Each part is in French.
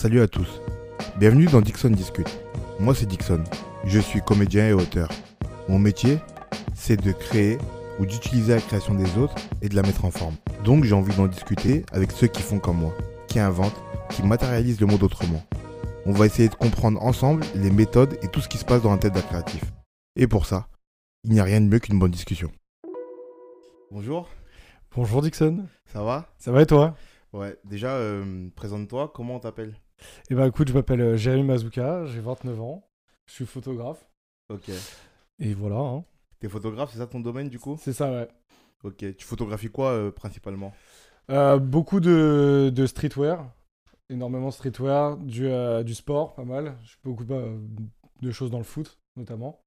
Salut à tous. Bienvenue dans Dixon Discute. Moi c'est Dixon. Je suis comédien et auteur. Mon métier, c'est de créer ou d'utiliser la création des autres et de la mettre en forme. Donc j'ai envie d'en discuter avec ceux qui font comme moi, qui inventent, qui matérialisent le monde autrement. On va essayer de comprendre ensemble les méthodes et tout ce qui se passe dans la tête d'un créatif. Et pour ça, il n'y a rien de mieux qu'une bonne discussion. Bonjour, Bonjour Dixon, ça va? Ça va et toi? Ouais, déjà, euh, présente-toi, comment on t'appelle? Eh ben écoute, je m'appelle euh, Jérémy Mazouka, j'ai 29 ans, je suis photographe, Ok. et voilà, hein. T'es photographe, c'est ça ton domaine du coup? C'est ça ouais. Ok. Tu photographies quoi euh, principalement? Euh, beaucoup de, de streetwear, énormément de streetwear, du, euh, du sport, pas mal, je fais beaucoup bah, de choses dans le foot notamment.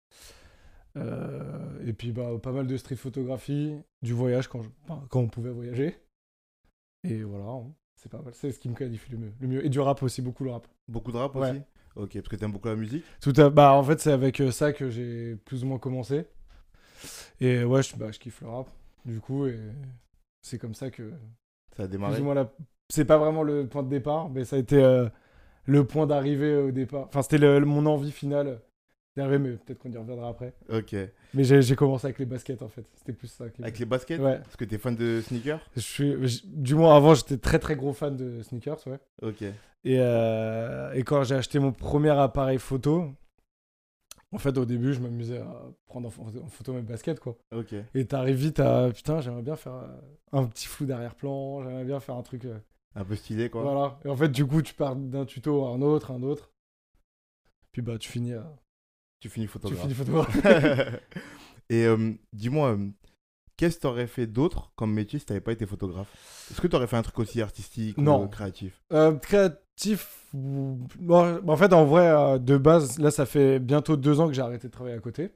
Et puis bah, pas mal de street photographie, du voyage quand, je- enfin, quand on pouvait voyager. Et voilà, hein. C'est pas mal, c'est ce qui me qualifie le mieux. le mieux. Et du rap aussi, beaucoup le rap. Beaucoup de rap Ouais. aussi Ok, parce que t'aimes beaucoup la musique Tout à... Bah, en fait, c'est avec euh, ça que j'ai plus ou moins commencé. Et ouais, je, bah, je kiffe le rap, du coup, et c'est comme ça que. Ça a démarré la... C'est pas vraiment le point de départ, mais ça a été euh, le point d'arrivée au départ. Enfin, c'était mon envie finale d'arriver, mais peut-être qu'on y reviendra après. Ok. Mais j'ai commencé avec les baskets, en fait. C'était plus ça. Avec les baskets Ouais. Parce que t'es fan de sneakers Je suis... Du moins, avant, j'étais très très gros fan de sneakers, ouais. Ok. Et, euh, et quand j'ai acheté mon premier appareil photo, en fait, au début, je m'amusais à prendre en, pho- en photo mes baskets, quoi. Ok. Et t'arrives vite à putain, j'aimerais bien faire euh, un petit flou d'arrière-plan, j'aimerais bien faire un truc. euh, Un peu stylé quoi. Voilà. Et en fait, du coup, tu pars d'un tuto à un autre, un autre. Puis bah, tu finis, à... Tu finis tu photographe. finis photographe. Et euh, dis-moi, euh, qu'est-ce que t'aurais fait d'autre comme métier si t'avais pas été photographe? Est-ce que t'aurais fait un truc aussi artistique Non. ou créatif? Euh, créatif. bon, en fait, en vrai, euh, de base, là, ça fait bientôt deux ans que j'ai arrêté de travailler à côté.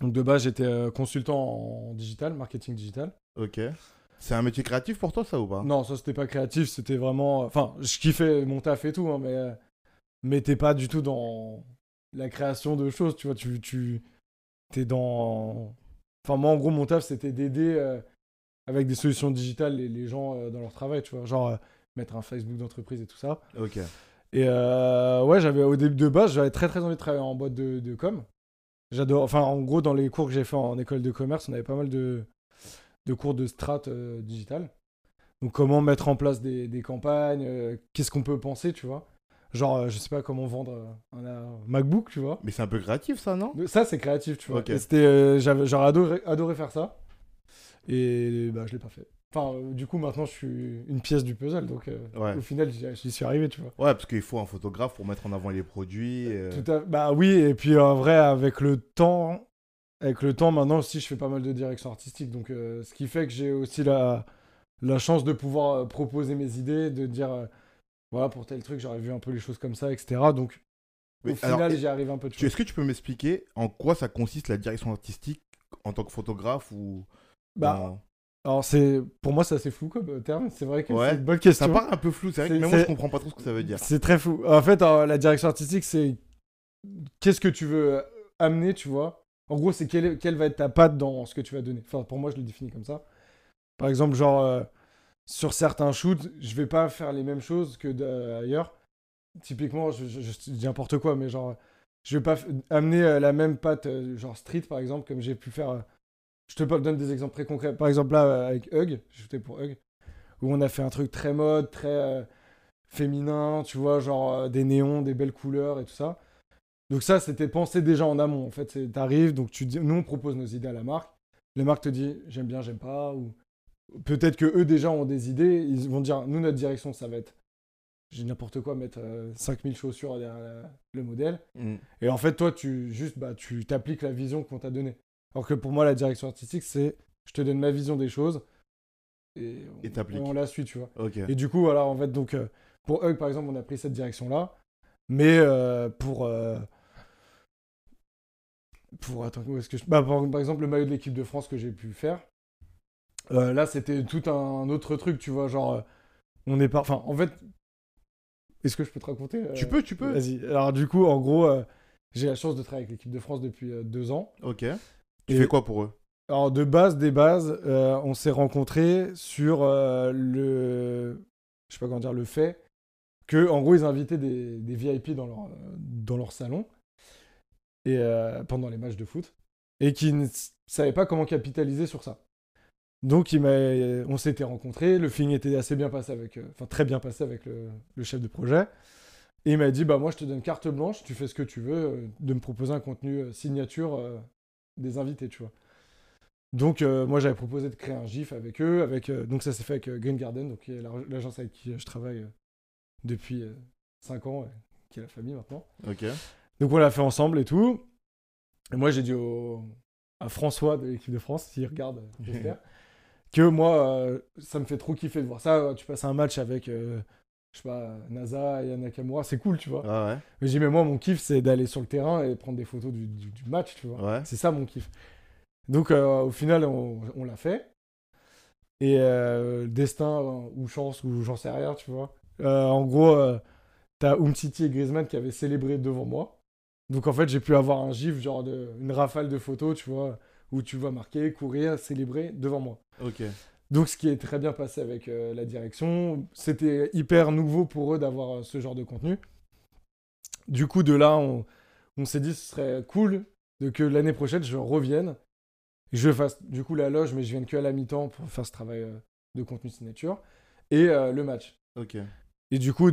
Donc, de base, j'étais euh, consultant en digital, marketing digital. Ok. C'est un métier créatif pour toi ça ou pas? Non, ça, c'était pas créatif, c'était vraiment. Enfin, je kiffais mon taf et tout, hein, mais. euh, Mais t'es pas du tout dans la création de choses, tu vois. Tu. tu t'es dans. Enfin, moi, en gros, mon taf, c'était d'aider euh, avec des solutions digitales les, les gens euh, dans leur travail, tu vois. Genre, euh, mettre un Facebook d'entreprise et tout ça. Ok. Et ouais, j'avais au début de base, j'avais très très envie de travailler en boîte de, de com. J'adore. Enfin, en gros, dans les cours que j'ai fait en école de commerce, on avait pas mal de, de cours de strat euh, digital. Donc, comment mettre en place des, des campagnes, qu'est-ce qu'on peut penser, tu vois. Genre, euh, je sais pas comment vendre euh, un, un MacBook, tu vois. Mais c'est un peu créatif ça non? Ça, c'est créatif, tu vois. Ok. Et c'était, euh, j'avais, j'aurais adoré, adoré faire ça. Et bah, je l'ai pas fait. Enfin, euh, du coup, maintenant, je suis une pièce du puzzle. Donc, euh, Ouais. au final, j'y suis arrivé, tu vois. Ouais, parce qu'il faut un photographe pour mettre en avant les produits. euh, Tout à... Bah oui, et puis en vrai, avec le temps, avec le temps, maintenant aussi, je fais pas mal de direction artistique. Donc, ce qui fait que j'ai aussi la, la chance de pouvoir proposer mes idées, de dire, voilà, pour tel truc, j'aurais vu un peu les choses comme ça, etc. Donc, mais au alors, final, j'y arrive un peu. Tu tu- Est-ce que tu peux m'expliquer en quoi ça consiste la direction artistique en tant que photographe ou Bah, Alors, c'est, pour moi, c'est assez flou comme euh, terme. C'est vrai que Ouais. c'est une bonne Ça question. paraît un peu flou, c'est vrai que même moi je comprends pas trop ce que ça veut dire. C'est très fou. En fait, la direction artistique, c'est qu'est-ce que tu veux euh, amener, tu vois. En gros, c'est quelle, quelle va être ta patte dans ce que tu vas donner. Enfin, pour moi, je le définis comme ça. Par exemple, genre, euh, sur certains shoots, je vais pas faire les mêmes choses que de- ailleurs. Typiquement, je, je- dis n'importe quoi, mais genre, je vais pas amener euh, la même patte, euh, genre street, par exemple, comme j'ai pu faire. euh, je te donne des exemples très concrets. Par exemple, là, avec Hug, j'ai pour Hug, où on a fait un truc très mode, très. féminin, tu vois, genre des néons, des belles couleurs et tout ça. Donc ça, c'était pensé déjà en amont. En fait, t'arrives, donc tu dis, nous on propose nos idées à la marque. La marque te dit, j'aime bien, j'aime pas, peut-être que eux déjà ont des idées. Ils vont dire, nous notre direction, ça va être, j'ai n'importe quoi, mettre euh, 5000 chaussures derrière le modèle. Mm. Et en fait, toi, tu juste, bah, tu t'appliques la vision qu'on t'a donnée. Alors que pour moi, la direction artistique, c'est, je te donne ma vision des choses et, on- la suit, tu vois. Et du coup, voilà, en fait, donc, euh, pour Hug, par exemple, on a pris cette direction-là. Mais euh, pour. euh, pour. Attends, où est-ce que je. Bah, par, par exemple, le maillot de l'équipe de France que j'ai pu faire. Euh, là, c'était tout un autre truc, tu vois. Genre, euh, on est pas. Enfin, en fait. Est-ce que je peux te raconter euh, Tu peux, tu peux. Vas-y. Alors, du coup, en gros, j'ai la chance de travailler avec l'équipe de France depuis deux ans. Ok. Tu Et- fais quoi pour eux? Alors, de base, des bases, euh, on s'est rencontrés sur euh, le. Je sais pas comment dire, le fait que en gros ils invitaient des, des VIP dans leur, dans leur salon et euh, pendant les matchs de foot et qui ne savaient pas comment capitaliser sur ça. Donc il on s'était rencontrés, le feeling était assez bien passé avec, euh, enfin très bien passé avec le, le chef de projet. Et il m'a dit bah moi je te donne carte blanche, tu fais ce que tu veux, euh, de me proposer un contenu euh, signature euh, des invités, tu vois. Donc euh, moi j'avais proposé de créer un GIF avec eux, avec euh, donc ça s'est fait avec Green Garden, donc l'agence avec qui je travaille depuis 5 ans, qui est la famille maintenant. Ok. Donc on l'a fait ensemble et tout. Et moi j'ai dit au- à François de l'équipe de France, s'il regarde, j'espère, que moi euh, ça me fait trop kiffer de voir ça. Tu passes un match avec, euh, je sais pas, NASA et Nakamura, c'est cool, tu vois. Ah ouais. Mais j'ai mais moi mon kiff c'est d'aller sur le terrain et prendre des photos du, du- du match, tu vois. Ouais. C'est ça mon kiff. Donc euh, au final on, on l'a fait. Et destin ou chance ou j'en sais rien, tu vois. En gros, t'as Umtiti et Griezmann qui avaient célébré devant moi. Donc en fait, j'ai pu avoir un gif, genre de, une rafale de photos, tu vois, où tu vois marquer, courir, célébrer devant moi. Ok. Donc ce qui est très bien passé avec euh, la direction, c'était hyper nouveau pour eux d'avoir euh, ce genre de contenu. Du coup, de là, on, on s'est dit ce serait cool de que l'année prochaine, je revienne, je fasse du coup la loge, mais je vienne que à la mi-temps pour faire ce travail euh, de contenu signature, et le match. Ok. Et du coup,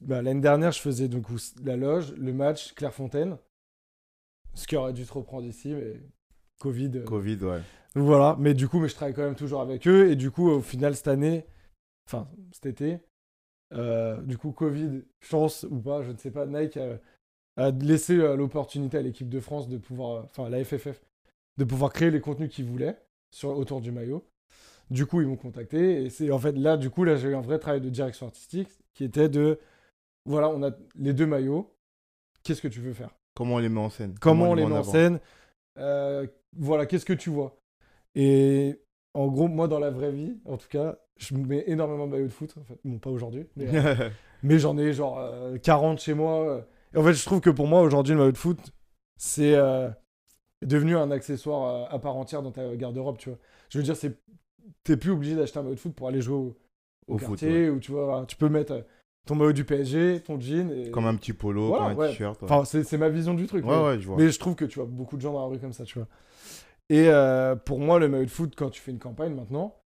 bah, l'année dernière, je faisais donc la loge, le match, Clairefontaine, ce qui aurait dû se reprendre ici, mais Covid. Covid, ouais. donc Voilà, mais du coup, mais je travaille quand même toujours avec eux. Et du coup, au final, cette année, enfin, cet été, euh, du coup, Covid, chance ou pas, je ne sais pas, Nike a, a laissé euh, l'opportunité à l'équipe de France de pouvoir, euh, enfin, la FFF, de pouvoir créer les contenus qu'ils voulaient sur, autour du maillot. Du coup, ils m'ont contacté. Et c'est en fait là, du coup, là, j'ai eu un vrai travail de direction artistique qui était de, voilà, on a les deux maillots. Qu'est-ce que tu veux faire? Comment on les met en scène? Comment on les met en scène? Euh, voilà, qu'est-ce que tu vois? Et en gros, moi, dans la vraie vie, en tout cas, je mets énormément de maillots de foot. En fait. Bon, pas aujourd'hui, mais, euh, mais j'en ai genre euh, 40 chez moi. Et en fait, je trouve que pour moi, aujourd'hui, le maillot de foot, c'est euh, devenu un accessoire euh, à part entière dans ta garde-robe, tu vois. Je veux dire, c'est t'es plus obligé d'acheter un maillot de foot pour aller jouer au, au quartier, ou tu vois, tu peux mettre euh, ton maillot du PSG, ton jean. Et... Comme un petit polo, Voilà, comme un ouais. t-shirt. Ouais. Enfin, c'est ma vision du truc. ouais, mais- ouais, je vois. mais je trouve que tu vois beaucoup de gens dans la rue comme ça, tu vois. Et euh, pour moi, le maillot de foot, quand tu fais une campagne maintenant,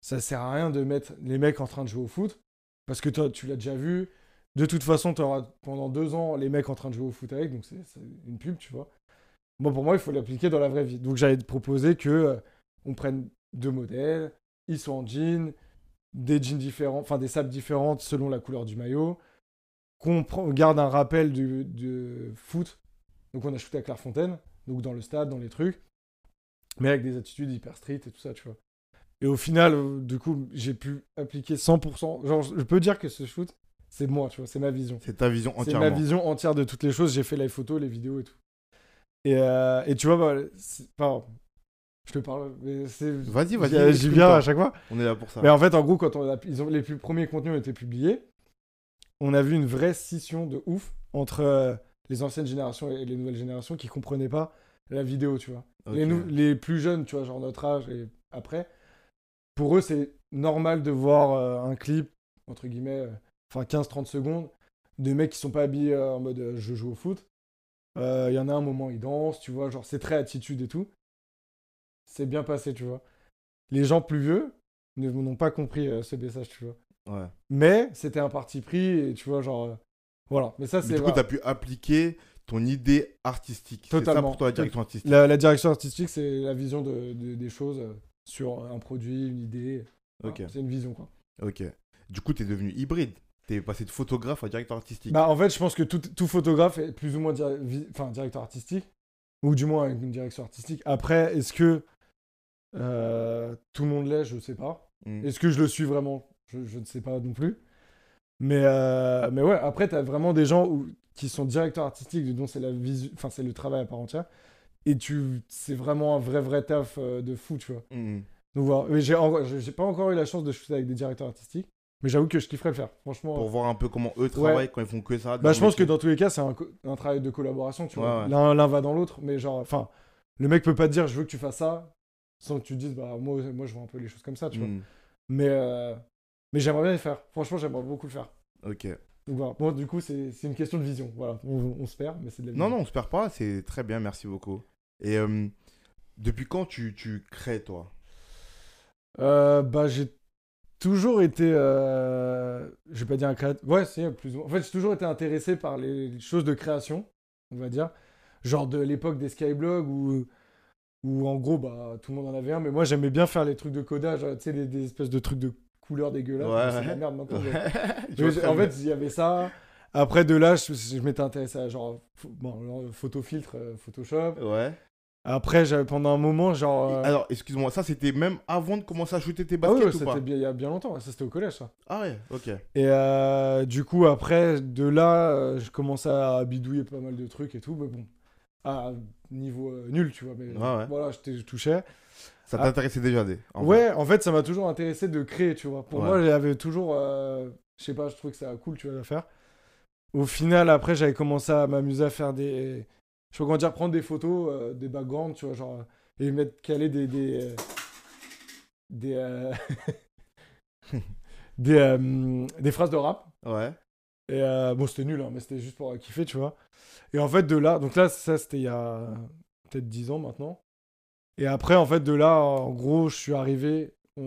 ça sert à rien de mettre les mecs en train de jouer au foot. Parce que toi, tu l'as déjà vu. De toute façon, tu auras pendant deux ans les mecs en train de jouer au foot avec. Donc c'est une pub, tu vois. Bon, pour moi, il faut l'appliquer dans la vraie vie. Donc j'allais te proposer que euh, on prenne deux modèles. Ils sont en jean, des jeans différents, enfin des sapes différentes selon la couleur du maillot. Qu'on garde un rappel du, foot donc on a shooté à Clairefontaine, donc dans le stade, dans les trucs, mais avec des attitudes hyper street et tout ça, tu vois. Et au final, euh, du coup, j'ai pu appliquer 100%. Genre, je peux dire que ce shoot, c'est moi, tu vois, c'est ma vision. C'est ta vision C'est entièrement. ma vision entière de toutes les choses. J'ai fait les photos, les vidéos et tout. Et, euh, et tu vois, bah, c'est- pardon, je te parle, mais c'est. Vas-y, vas-y. J'y viens à chaque fois. On est là pour ça. Mais en fait, en gros, quand on a, ils ont, les plus, premiers contenus ont été publiés, on a vu une vraie scission de ouf entre euh, les anciennes générations et les nouvelles générations qui comprenaient pas la vidéo, tu vois. Les, plus jeunes, tu vois, genre notre âge et après, pour eux, c'est normal de voir euh, un clip, entre guillemets, euh, enfin 15-30 secondes, de mecs qui sont pas habillés euh, en mode je joue au foot. Il y en a un moment, ils dansent, tu vois, genre c'est très attitude et tout. C'est bien passé, tu vois. Les gens plus vieux ne- n'ont pas compris ce message, tu vois. Ouais. Mais c'était un parti pris, et tu vois, genre. euh, voilà. Mais ça, c'est. du coup, voilà. tu as pu appliquer ton idée artistique. C'est ça Totalement. pour toi la direction artistique. la, la direction artistique, c'est la vision de, de- des choses euh, sur un produit, une idée. Voilà, Ok. C'est une vision, quoi. Ok. Du coup, tu es devenu hybride. Tu es passé de photographe à directeur artistique. Bah, en fait, je pense que tout, tout photographe est plus ou moins enfin, directeur artistique, ou du moins avec une direction artistique. Après, est-ce que euh, tout le monde l'est? Je sais pas. Mm. Est-ce que je le suis vraiment? Je, je ne sais pas non plus. Mais, euh, mais ouais, après, tu as vraiment des gens où, qui sont directeurs artistiques, dont c'est la visu... enfin, c'est le travail à part entière. Et tu, c'est vraiment un vrai, vrai taf euh, de fou, tu vois. Mm. Donc voilà. Mais j'ai, en- j'ai pas encore eu la chance de shooter avec des directeurs artistiques. Mais j'avoue que je kifferais le faire. Franchement. Pour voir un peu comment eux travaillent quand ils font que ça. Bah, je pense que dans tous les cas, c'est un, co- un travail de collaboration, tu Ouais, vois. ouais. L'un, l'un va dans l'autre, mais genre, enfin, le mec peut pas te dire je veux que tu fasses ça sans que tu te dises bah moi, moi je vois un peu les choses comme ça, tu vois. Mm. Mais, euh, mais j'aimerais bien le faire. Franchement, j'aimerais beaucoup le faire. Ok. Donc voilà. Bon, du coup, c'est c'est une question de vision. Voilà, on, on se perd, mais c'est de la vision. Non, non, on se perd pas, c'est très bien, merci beaucoup. Et euh, depuis quand tu, tu crées, toi? Euh, bah, j'ai toujours été. Euh... Je vais pas dire un créateur. Ouais, c'est plus ou moins. En fait, j'ai toujours été intéressé par les choses de création, on va dire. Genre de l'époque des Skyblogs où, où en gros, bah, tout le monde en avait un. Mais moi, j'aimais bien faire les trucs de codage, tu sais, des, des espèces de trucs de couleurs dégueulasses. Ouais, C'est la merde maintenant. en fait, il y avait ça. Après, de là, je, je m'étais intéressé à genre, bon, alors, photo filtre, euh, Photoshop. Ouais. Après, j'avais pendant un moment, genre. Euh, Alors, excuse-moi, ça c'était même avant de commencer à shooter tes ah ouais, baskets ouais, ou pas c'était bien- il y a bien longtemps. Ça, c'était au collège, ça. Ah ouais, ok. Et euh, du coup, après, de là, euh, je commençais à bidouiller pas mal de trucs et tout. Mais bon, à niveau nul, tu vois. Mais Ouais, ouais. voilà, je, je touchais. Ça Ah. t'intéressait déjà des. en. Ouais, en fait, ça m'a toujours intéressé de créer, tu vois. Pour Ouais. moi, j'avais toujours. euh, je sais pas, je trouvais que c'était cool, tu vois, à faire. Au final, après, j'avais commencé à m'amuser à faire des. Je pas comment dire, prendre des photos, euh, des backgrounds, tu vois, genre. et mettre, caler des. Des. euh, des, euh, des, euh, des phrases de rap. Ouais. Et euh, bon, c'était nul, hein, mais c'était juste pour kiffer, tu vois. Et en fait, de là, donc là, ça, c'était il y a peut-être 10 ans maintenant. Et après, en fait, de là, en gros, je suis arrivé, en,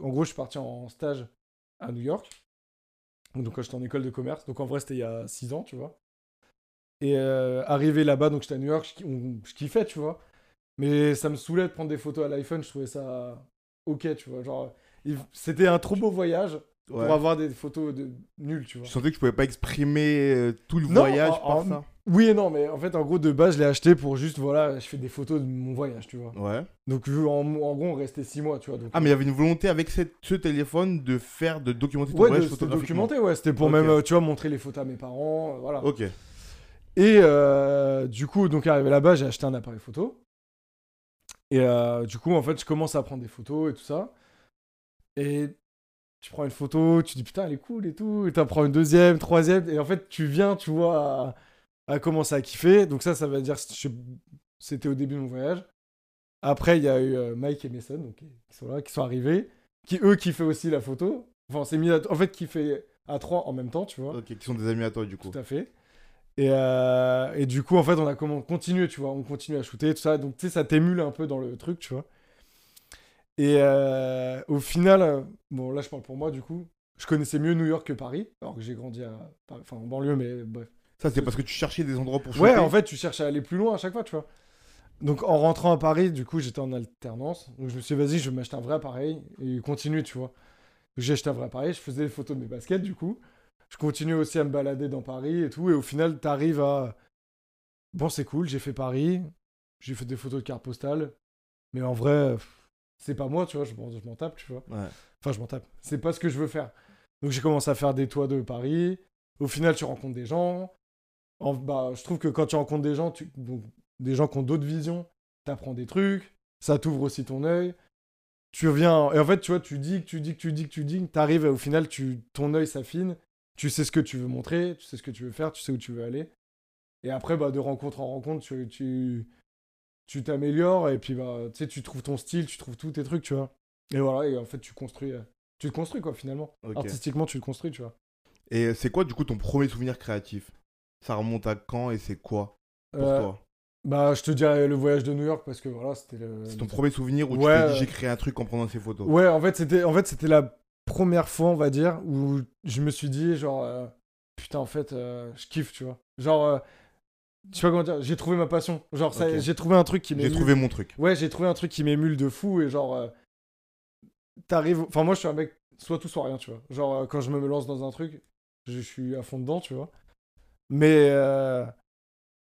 en gros, je suis parti en stage à New York. Donc, quand j'étais en école de commerce. Donc, en vrai, c'était il y a 6 ans, tu vois. Et euh, arrivé là-bas, donc j'étais à New York, je, on- je kiffais, tu vois. Mais ça me saoulait de prendre des photos à l'iPhone, je trouvais ça ok, tu vois. Genre, c'était un trop beau voyage ouais. pour avoir des photos de nulles, tu vois. Je sentais que je pouvais pas exprimer euh, tout le Non, voyage en- par en- ça. Oui et non, mais en fait, en gros, de base, je l'ai acheté pour juste, voilà, je fais des photos de mon voyage, tu vois. Ouais. Donc, en, en gros, on restait 6 mois, tu vois. Donc, Ah, mais il y avait une volonté avec cette- ce téléphone de faire, de documenter ton ouais, de- voyage photographiquement. documenté, ouais. C'était pour même, euh, tu vois, montrer les photos à mes parents, euh, voilà. Ok. Et euh, du coup, donc, arrivé là-bas, j'ai acheté un appareil photo. Et euh, du coup, en fait, je commence à prendre des photos et tout ça. Et tu prends une photo, tu dis putain, elle est cool et tout. Et t'en prends une deuxième, troisième. Et en fait, tu viens, tu vois, à, à commencer à kiffer. Donc, ça, ça veut dire c'était au début de mon voyage. Après, il y a eu euh, Mike et Mason, donc, qui sont là, qui sont arrivés. Qui, eux, kiffaient aussi la photo. Enfin, on s'est mis à- En fait, qui fait à trois en même temps, tu vois. Ok, qui sont des amis à toi du coup. Tout à fait. Et, euh, et du coup, en fait, on a comment continué, tu vois, on continue à shooter, tout ça. Donc, tu sais, ça t'émule un peu dans le truc, tu vois. Et euh, au final, bon, là, je parle pour moi, du coup, je connaissais mieux New York que Paris, alors que j'ai grandi à enfin en banlieue, mais bref. Ça, c'est parce que tu cherchais des endroits pour shooter. Ouais, en fait, tu cherches à aller plus loin à chaque fois, tu vois. Donc, en rentrant à Paris, du coup, j'étais en alternance. Donc, je me suis dit, vas-y, je vais m'acheter un vrai appareil et continuer, tu vois. J'ai acheté un vrai appareil, je faisais des photos de mes baskets, du coup. Je continuais aussi à me balader dans Paris et tout. Et au final, t'arrives à. Bon, c'est cool, j'ai fait Paris. J'ai fait des photos de cartes postales. Mais en vrai, c'est pas moi, tu vois. Je m'en je m'en tape, tu vois. Ouais. Enfin, je m'en tape. C'est pas ce que je veux faire. Donc j'ai commencé à faire des toits de Paris. Au final, tu rencontres des gens. En- bah, je trouve que quand tu rencontres des gens, tu... donc, des gens qui ont d'autres visions, t'apprends des trucs. Ça t'ouvre aussi ton œil. Tu reviens. Et en fait, tu vois, tu dis que tu dis que tu dis que tu dis. T'arrives et au final, tu... ton œil s'affine. Tu sais ce que tu veux montrer. Tu sais ce que tu veux faire. Tu sais où tu veux aller. Et après, bah, de rencontre en rencontre, tu. tu tu t'améliores et puis bah tu sais tu trouves ton style tu trouves tous tes trucs tu vois et voilà et en fait tu construis euh, tu te construis quoi finalement artistiquement tu le construis tu vois Et c'est quoi du coup ton premier souvenir créatif? Ça remonte à quand et c'est quoi pour Euh, toi? Bah je te dirais le voyage de New York parce que voilà c'était le C'est ton premier souvenir où tu t'es dit euh, j'ai créé un truc en prenant ces photos? Ouais en fait c'était en fait c'était la première fois on va dire où je me suis dit genre euh, putain en fait euh, je kiffe tu vois. Genre je sais pas comment dire j'ai trouvé ma passion. Genre j'ai trouvé un truc qui J'ai m'émule. trouvé mon truc. ouais j'ai trouvé un truc qui m'émule de fou et genre t'arrives enfin moi je suis un mec soit tout soit rien tu vois. Genre quand je me lance dans un truc je suis à fond dedans tu vois mais euh,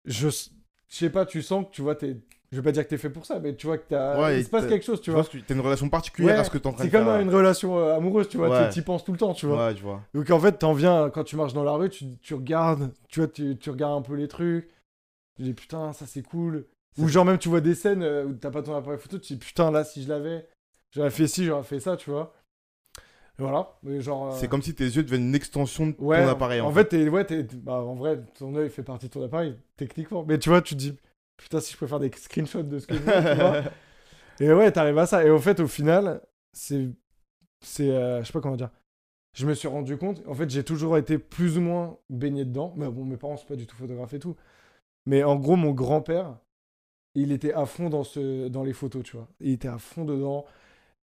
je je sais pas tu sens que tu vois t'es je vais pas dire que t'es fait pour ça mais tu vois que t'as Ouais, il se passe quelque chose tu vois t'as une relation particulière Ouais, à ce que t'es en train de faire. comme une relation euh, amoureuse tu vois Ouais. tu y penses tout le temps tu vois Ouais, je vois. donc en fait t'en viens quand tu marches dans la rue tu, tu regardes tu vois tu, tu regardes un peu les trucs tu dis putain ça c'est cool ou genre même tu vois des scènes euh, où t'as pas ton appareil photo tu dis putain là si je l'avais j'aurais fait ci j'aurais fait ça tu vois voilà mais genre euh, C'est comme si tes yeux devenaient une extension de ouais ton appareil. en, En, fait, t'es- ouais, bah, en vrai ton œil fait partie de ton appareil techniquement mais tu vois tu te dis putain si je peux faire des screenshots de ce que je vois et ouais t'arrives à ça et au fait au final c'est c'est euh, je sais pas comment dire je me suis rendu compte, en fait, j'ai toujours été plus ou moins baigné dedans. Mais bon, mes parents sont pas du tout photographes et tout. Mais en gros, mon grand-père, il était à fond dans, ce, dans les photos, tu vois. Il était à fond dedans.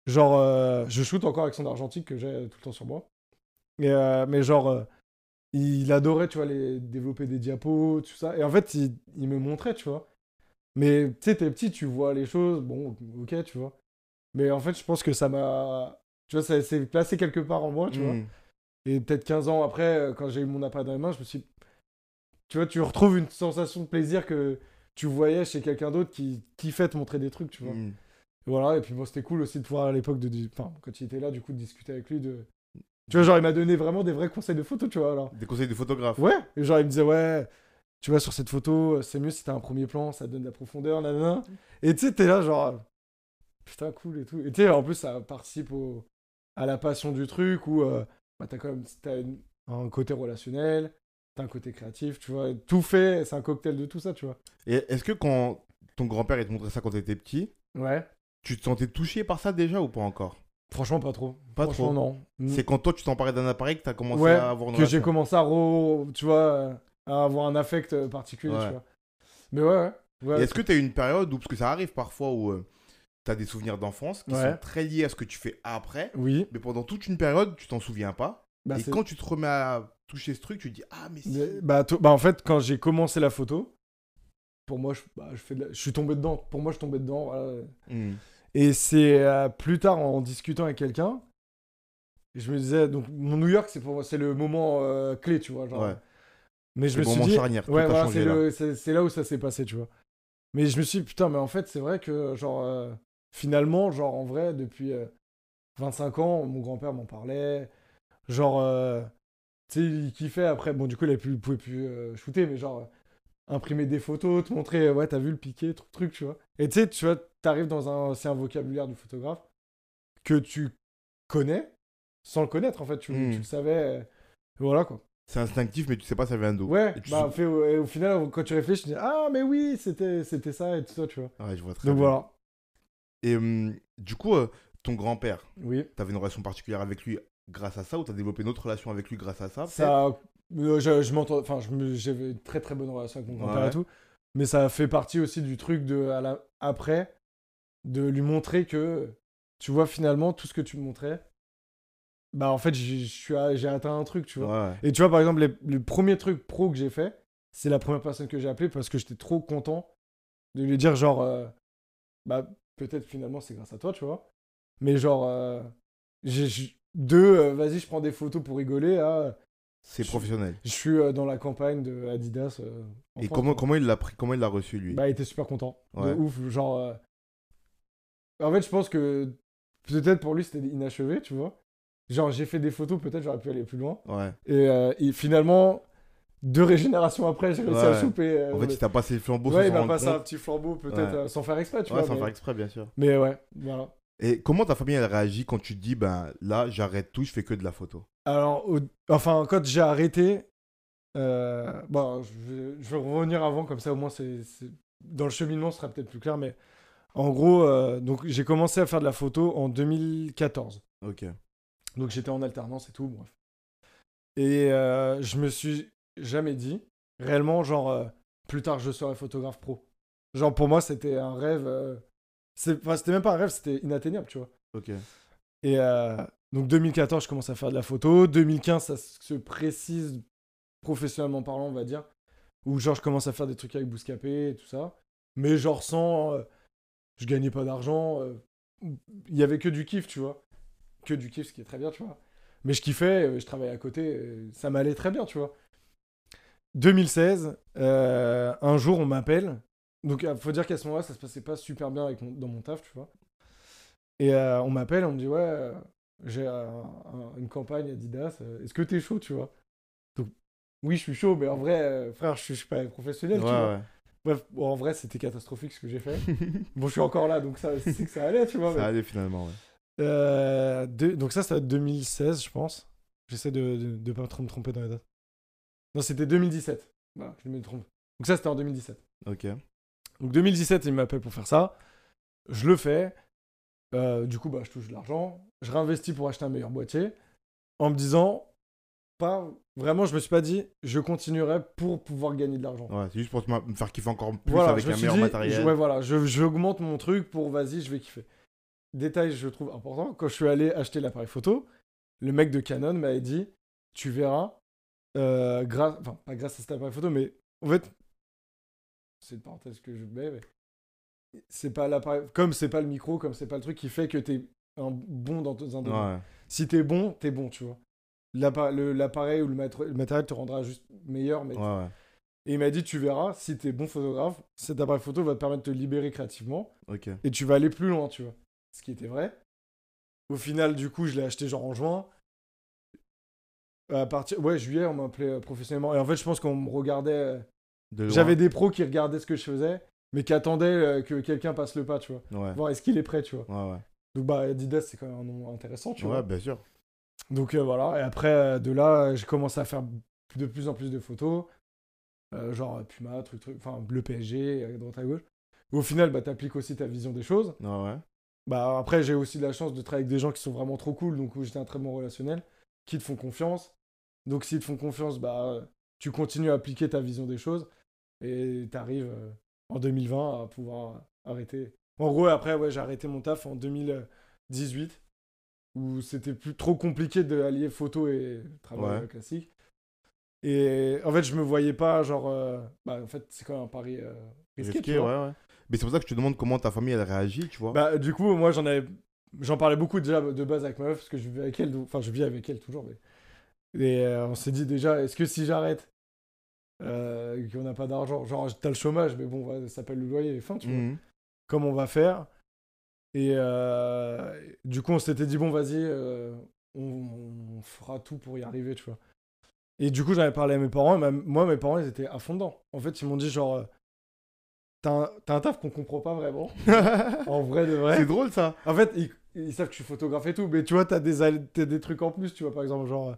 Genre, euh, je shoot encore avec son argentique que j'ai tout le temps sur moi. Et, euh, mais genre, euh, il adorait, tu vois, les, développer des diapos, tout ça. Et en fait, il, il me montrait, tu vois. Mais tu sais, t'es petit, tu vois les choses, bon, ok, tu vois. Mais en fait, je pense que ça m'a. Tu vois, ça s'est placé quelque part en moi, tu vois. Hmm. Et peut-être 15 ans après, quand j'ai eu mon appareil dans les mains, je me suis. Tu vois, tu retrouves une sensation de plaisir que tu voyais chez quelqu'un d'autre qui kiffait te montrer des trucs, tu vois. Hmm. Et voilà, et puis bon, c'était cool aussi de pouvoir à l'époque, de, enfin, quand il était là, du coup, de discuter avec lui. de Tu vois, genre, il m'a donné vraiment des vrais conseils de photo, tu vois. Alors. Des conseils de photographe. Ouais, et genre, il me disait, ouais, tu vois, sur cette photo, c'est mieux si t'as un premier plan, ça donne de la profondeur, nanana. Et tu sais, t'es là, genre, putain, cool et tout. Et tu sais, en plus, ça participe au... à la passion du truc où euh, bah, t'as quand même t'as une- un côté relationnel, t'as un côté créatif, tu vois. Tout fait, c'est un cocktail de tout ça, tu vois. Et est-ce que quand ton grand-père il te montrait ça quand t'étais petit, Ouais. Tu te sentais touché par ça déjà ou pas encore? Franchement, pas trop. Pas trop. non. Mm. C'est quand toi tu t'emparais d'un appareil que t'as commencé ouais, à avoir une que j'ai commencé à, re- tu vois, à avoir un affect euh, particulier, Ouais. tu vois. Mais ouais, est-ce que t'as eu une période où, parce que ça arrive parfois où euh, t'as des souvenirs d'enfance qui sont très liés à ce que tu fais après, Oui. mais pendant toute une période tu t'en souviens pas. Bah, et quand tu te remets à toucher ce truc, tu te dis ah mais si. Bah, bah, en fait, quand j'ai commencé la photo, pour moi, je, bah, je, fais la- je suis tombé dedans. Pour moi, je suis tombé dedans. voilà. Hmm. Et c'est euh, plus tard, en discutant avec quelqu'un, je me disais, donc mon New York, c'est pour moi, c'est le moment euh, clé, tu vois. Genre, Ouais. Mais je me suis moment dit, charnière, ouais, voilà, c'est là. le- là où ça s'est passé, tu vois. Mais je me suis dit, putain, mais en fait, c'est vrai que, genre, euh, finalement, genre, en vrai, depuis euh, 25 ans, mon grand-père m'en parlait. Genre, euh, tu sais, il kiffait après. Bon, du coup, il, a pu, il pouvait plus euh, shooter, mais genre, euh, imprimer des photos, te montrer, ouais, t'as vu le piqué, truc, truc, tu vois. Et tu sais, tu vois, t'arrives dans un. C'est un vocabulaire du photographe que tu connais sans le connaître, en fait. Tu, tu le savais. voilà, quoi. C'est instinctif, mais tu sais pas ça vient d'où. Ouais, Et tu bah, fait, au, et au final, quand tu réfléchis, tu dis Ah, mais oui, c'était c'était ça et tout ça, tu vois. Ouais, je vois très Donc bien. voilà. Et du coup, euh, ton grand-père, Oui. t'avais une relation particulière avec lui grâce à ça ou t'as développé une autre relation avec lui grâce à ça? Je, je m'entends, enfin, j'avais une très très bonne relation avec mon grand-père Ouais. et tout, mais ça fait partie aussi du truc de à la, après de lui montrer que tu vois finalement tout ce que tu me montrais, bah en fait j'ai- atteint un truc, tu vois. Ouais. Et tu vois par exemple les, les premiers trucs pro que j'ai fait, c'est la première personne que j'ai appelée parce que j'étais trop content de lui dire genre euh, bah peut-être finalement c'est grâce à toi, tu vois. Mais genre euh, j'ai deux euh, vas-y je prends des photos pour rigoler C'est professionnel. je suis euh, dans la campagne de Adidas. euh, en Et France, comment, quoi. comment il l'a pris Comment il l'a reçu lui? Bah, il était super content. Ouais. De ouf. Genre. euh, En fait, je pense que peut-être pour lui, c'était inachevé, tu vois. Genre, j'ai fait des photos, peut-être j'aurais pu aller plus loin. Ouais. Et, euh, et finalement, deux générations après, j'ai réussi à Ouais. choper. euh, En fait, il t'a passé le flambeau ouais, il m'a rendre passé un compte. petit flambeau, peut-être Ouais. euh, sans faire exprès, tu Ouais, vois. sans mais... faire exprès, bien sûr. mais ouais, voilà. Et comment ta famille elle réagit quand tu te dis, ben là, j'arrête tout, je fais que de la photo? Alors, au- enfin, quand j'ai arrêté, euh, bon, je vais, je vais revenir avant, comme ça au moins, c'est, dans le cheminement, ce sera peut-être plus clair, mais en gros, euh, donc j'ai commencé à faire de la photo en 2014. Ok. Donc j'étais en alternance et tout, bref. Et euh, je me suis jamais dit, réellement, genre, euh, plus tard, je serai photographe pro. Genre, pour moi, c'était un rêve. c'est, enfin, c'était même pas un rêve, c'était inatteignable, tu vois. Ok. Et euh, donc 2014, je commence à faire de la photo. 2015, ça se précise professionnellement parlant, on va dire. Où genre je commence à faire des trucs avec Bouscapé et tout ça. Mais genre sans... euh, je gagnais pas d'argent. euh, Il y avait que du kiff, tu vois. Que du kiff, ce qui est très bien, tu vois. Mais je kiffais, euh, je travaillais à côté, ça m'allait très bien, tu vois. 2016, euh, un jour on m'appelle. Donc il faut dire qu'à ce moment-là, ça se passait pas super bien dans mon taf, tu vois. Et on m'appelle, on me dit ouais, j'ai un- une campagne Adidas, euh, est-ce que t'es chaud, tu vois? Donc oui, je suis chaud, mais en vrai, euh, frère, je suis, je suis pas professionnel, Ouais, tu vois. ouais. Bref, bon, en vrai, c'était catastrophique ce que j'ai fait. bon, je suis encore là, donc ça, c'est que ça allait, tu vois. Ça mais- allait finalement, ouais. Euh, donc ça, c'était 2016, je pense. J'essaie de, de, de pas trop me tromper dans les dates. Non, c'était 2017. Voilà, je me trompe. Donc ça, c'était en 2017. Ok. Donc 2017, il m'appelle pour faire ça. Je le fais. Euh, du coup, bah, je touche de l'argent. Je réinvestis pour acheter un meilleur boîtier. en me disant, pas vraiment, je me suis pas dit, je continuerai pour pouvoir gagner de l'argent. Ouais, c'est juste pour me faire kiffer encore plus Voilà, avec un meilleur dit, matériel. je- ouais, voilà, je, j'augmente mon truc pour vas-y, je vais kiffer. Détail, je trouve important. Quand je suis allé acheter l'appareil photo, le mec de Canon m'avait dit, tu verras, euh, grâce, enfin pas grâce à cet appareil photo, mais en fait, c'est une parenthèse que je mets, mais c'est pas l'appareil, comme c'est pas le micro, comme c'est pas le truc qui fait que t'es un bon dans un domaine. Ouais. Si t'es bon, t'es bon, tu vois. L'appareil ou le, mat- le matériel te rendra juste meilleur, mais Ouais, ouais. et il m'a dit, tu verras, si t'es bon photographe, cet appareil photo va te permettre de te libérer créativement et tu vas aller plus loin, tu vois. Ce qui était vrai. Au final, du coup, je l'ai acheté genre en juin. À partir, ouais, juillet, on m'appelait euh, professionnellement. Et en fait, je pense qu'on me regardait. euh, De. J'avais des pros qui regardaient ce que je faisais, mais qui attendaient euh, que quelqu'un passe le pas, tu vois. Ouais. Voir est-ce qu'il est prêt, tu vois. Ouais, ouais. Donc, bah, Adidas, c'est quand même un nom intéressant, tu vois. Ouais, bien sûr. Donc euh, voilà, et après euh, de là, j'ai commencé à faire de plus en plus de photos, euh, genre Puma, truc, truc, enfin le PSG, à droite à gauche. Et au final, bah, t'appliques aussi ta vision des choses. Ouais, ouais. Bah après, j'ai aussi de la chance de travailler avec des gens qui sont vraiment trop cool, donc où j'étais un très bon relationnel, qui te font confiance. Donc s'ils te font confiance, bah tu continues à appliquer ta vision des choses et t'arrives euh, en 2020 à pouvoir arrêter. En gros, après, ouais, j'ai arrêté mon taf en 2018 où c'était plus trop compliqué de allier photo et travail Ouais. classique. Et en fait, je me voyais pas genre euh, bah en fait, c'est quand même un pari euh, risqué, Risqué, tu vois. ouais, ouais. Mais c'est pour ça que je te demande comment ta famille elle réagit, tu vois. Bah, du coup, moi, j'en avais. J'en parlais beaucoup déjà de base avec ma meuf, parce que je vis avec elle. Enfin, je vis avec elle toujours. Mais... Et euh, on s'est dit déjà, est-ce que si j'arrête, euh, qu'on n'a pas d'argent, genre, t'as le chômage, mais bon, ça s'appelle le loyer et fin, tu vois. Mhm. Comment on va faire Et euh, du coup, on s'était dit, bon, vas-y, euh, on, on fera tout pour y arriver, tu vois. Et du coup, j'en avais parlé à mes parents, et moi, mes parents, ils étaient à fond dedans. En fait, ils m'ont dit, genre, t'as un, taf qu'on comprend pas vraiment. en vrai de vrai. C'est drôle ça. En fait, ils, ils savent que je suis photographe et tout, mais tu vois, t'as des, des trucs en plus, tu vois, par exemple, genre,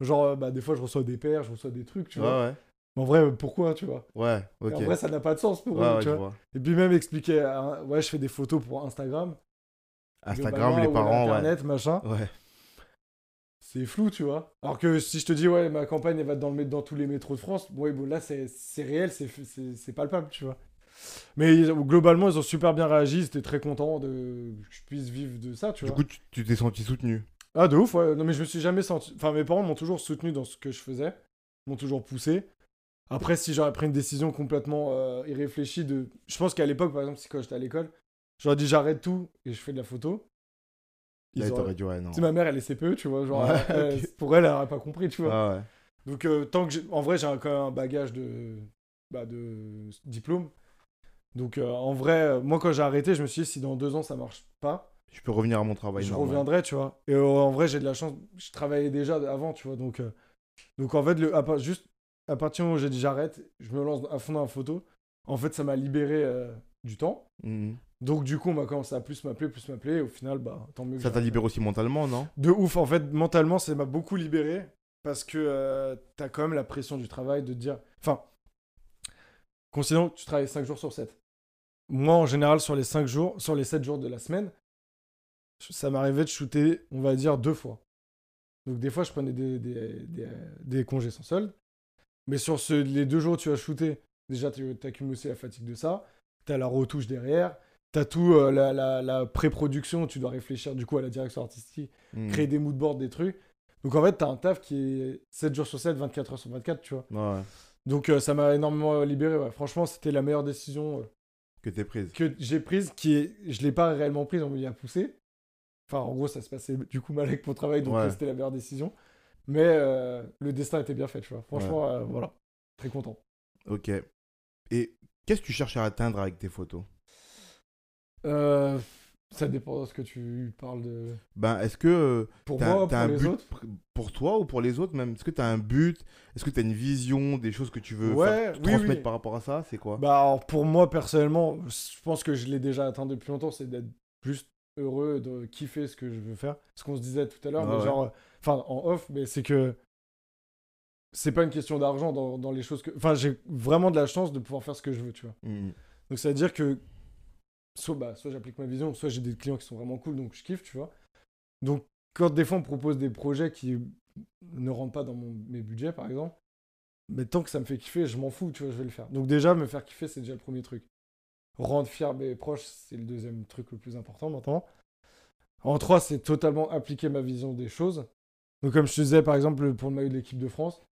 genre bah, des fois, je reçois des paires, je reçois des trucs, tu vois. ouais. En vrai, euh, pourquoi, tu vois Ouais, Et ok. En vrai, ça n'a pas de sens pour ouais, eux, ouais, tu vois. vois. Et puis même expliquer, à- ouais, je fais des photos pour Instagram. Instagram, les parents, ouais. Internet, machin. Ouais. C'est flou, tu vois. Alors que si je te dis, ouais, ma campagne, elle va dans, le, dans tous les métros de France, ouais, bon, là, c'est réel, c'est- palpable, tu vois. Mais globalement, ils ont super bien réagi, ils étaient très contents de que je puisse vivre de ça, tu Du vois. coup, tu- tu t'es senti soutenu. Ah, de ouf, ouais. Non, mais je me suis jamais senti. Enfin, mes parents m'ont toujours soutenu dans ce que je faisais, m'ont toujours poussé. Après, si j'aurais pris une décision complètement euh, irréfléchie, de... je pense qu'à l'époque, par exemple, si quand j'étais à l'école, j'aurais dit j'arrête tout et je fais de la photo. Ils Là, auraient- dit, ouais, non. Tu sais, ma mère, elle est CPE, tu vois. Genre, Ouais, elle- ok. pour elle, elle n'aurait pas compris, tu vois. Ouais. Donc, euh, tant que. En vrai, j'ai un- quand même un bagage de, bah, de diplôme. Donc, euh, en vrai, moi, quand j'ai arrêté, je me suis dit, si dans deux ans ça marche pas, Je peux revenir à mon travail je normal. reviendrai, tu vois. Et euh, en vrai, j'ai de la chance. Je travaillais déjà avant, tu vois. Donc, donc en fait, le, à part- juste à partir du moment où j'ai dit j'arrête, je me lance à fond dans la photo. En fait, ça m'a libéré euh, du temps. Mhm. Donc, du coup, on m'a commencé à plus m'appeler, plus m'appeler. Et au final, bah, tant mieux. Ça t'a libéré aussi mentalement, non? De ouf, en fait, mentalement, ça m'a beaucoup libéré parce que euh, t'as quand même la pression du travail de te dire. Enfin, considérons que tu travailles 5 jours sur 7. Moi, en général, sur les 5 jours, sur les 7 jours de la semaine, ça m'arrivait de shooter, on va dire, deux fois. Donc, des fois, je prenais des, des, des, des congés sans solde. Mais sur ce, les deux jours où tu as shooté, déjà, tu accumules aussi la fatigue de ça. T'as la retouche derrière. T'as tout euh, la, la, la pré-production, tu dois réfléchir du coup à la direction artistique Mhm. créer des moodboards, des trucs. Donc en fait, t'as un taf qui est 7 jours sur 7, 24 heures sur 24, tu vois. Ouais. Donc euh, ça m'a énormément libéré, ouais. Franchement, c'était la meilleure décision euh, Que t'es prise. que j'ai prise, qui est... je l'ai pas réellement prise, on m'y a poussé. Enfin, en gros, ça se passait du coup mal avec mon travail, donc Ouais. euh, c'était la meilleure décision. Mais euh, le destin était bien fait, tu vois. Franchement, euh, voilà. Très content. Ok. Et qu'est-ce que tu cherches à atteindre avec tes photos? Euh, ça dépend de ce que tu parles de... Ben, est-ce que Pour moi, pour un les but autres? pour toi ou pour les autres même? Est-ce que t'as un but? Est-ce que t'as une vision des choses que tu veux Ouais, faire- oui, transmettre oui. par rapport à ça? C'est quoi? Bah alors pour moi personnellement, je pense que je l'ai déjà atteint depuis longtemps, c'est d'être juste heureux, de kiffer ce que je veux faire. Ce qu'on se disait tout à l'heure, mais ouais. genre, enfin en off, mais c'est que c'est pas une question d'argent dans, dans les choses que. Enfin, j'ai vraiment de la chance de pouvoir faire ce que je veux, tu vois. Mhm. Donc ça veut dire que soit, bah, soit j'applique ma vision, soit j'ai des clients qui sont vraiment cool, donc je kiffe, tu vois. Donc quand des fois on propose des projets qui ne rentrent pas dans mon, mes budgets, par exemple, mais tant que ça me fait kiffer, je m'en fous, tu vois, je vais le faire. Donc déjà, me faire kiffer, c'est déjà le premier truc. Rendre fier mes proches, c'est le deuxième truc le plus important maintenant. En trois, c'est totalement appliquer ma vision des choses. Donc comme je te disais, par exemple, pour le maillot de l'équipe de France,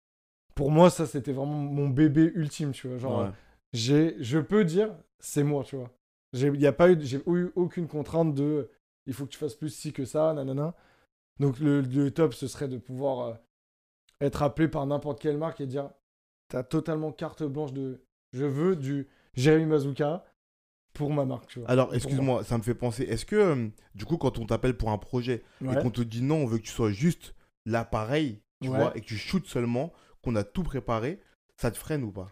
pour moi, ça, c'était vraiment mon bébé ultime, tu vois. Genre, Ouais. j'ai, je peux dire, c'est moi, tu vois. J'ai, y a pas eu, j'ai eu aucune contrainte de, il faut que tu fasses plus ci que ça, nanana. Donc le, le top, ce serait de pouvoir euh, être appelé par n'importe quelle marque et dire, t'as totalement carte blanche de, je veux du Jérémy Mazuka pour ma marque, tu vois. Alors, excuse-moi, ça me fait penser. Est-ce que, euh, du coup, quand on t'appelle pour un projet Ouais. et qu'on te dit non, on veut que tu sois juste l'appareil, tu Ouais. vois, et que tu shootes seulement, qu'on a tout préparé, ça te freine ou pas?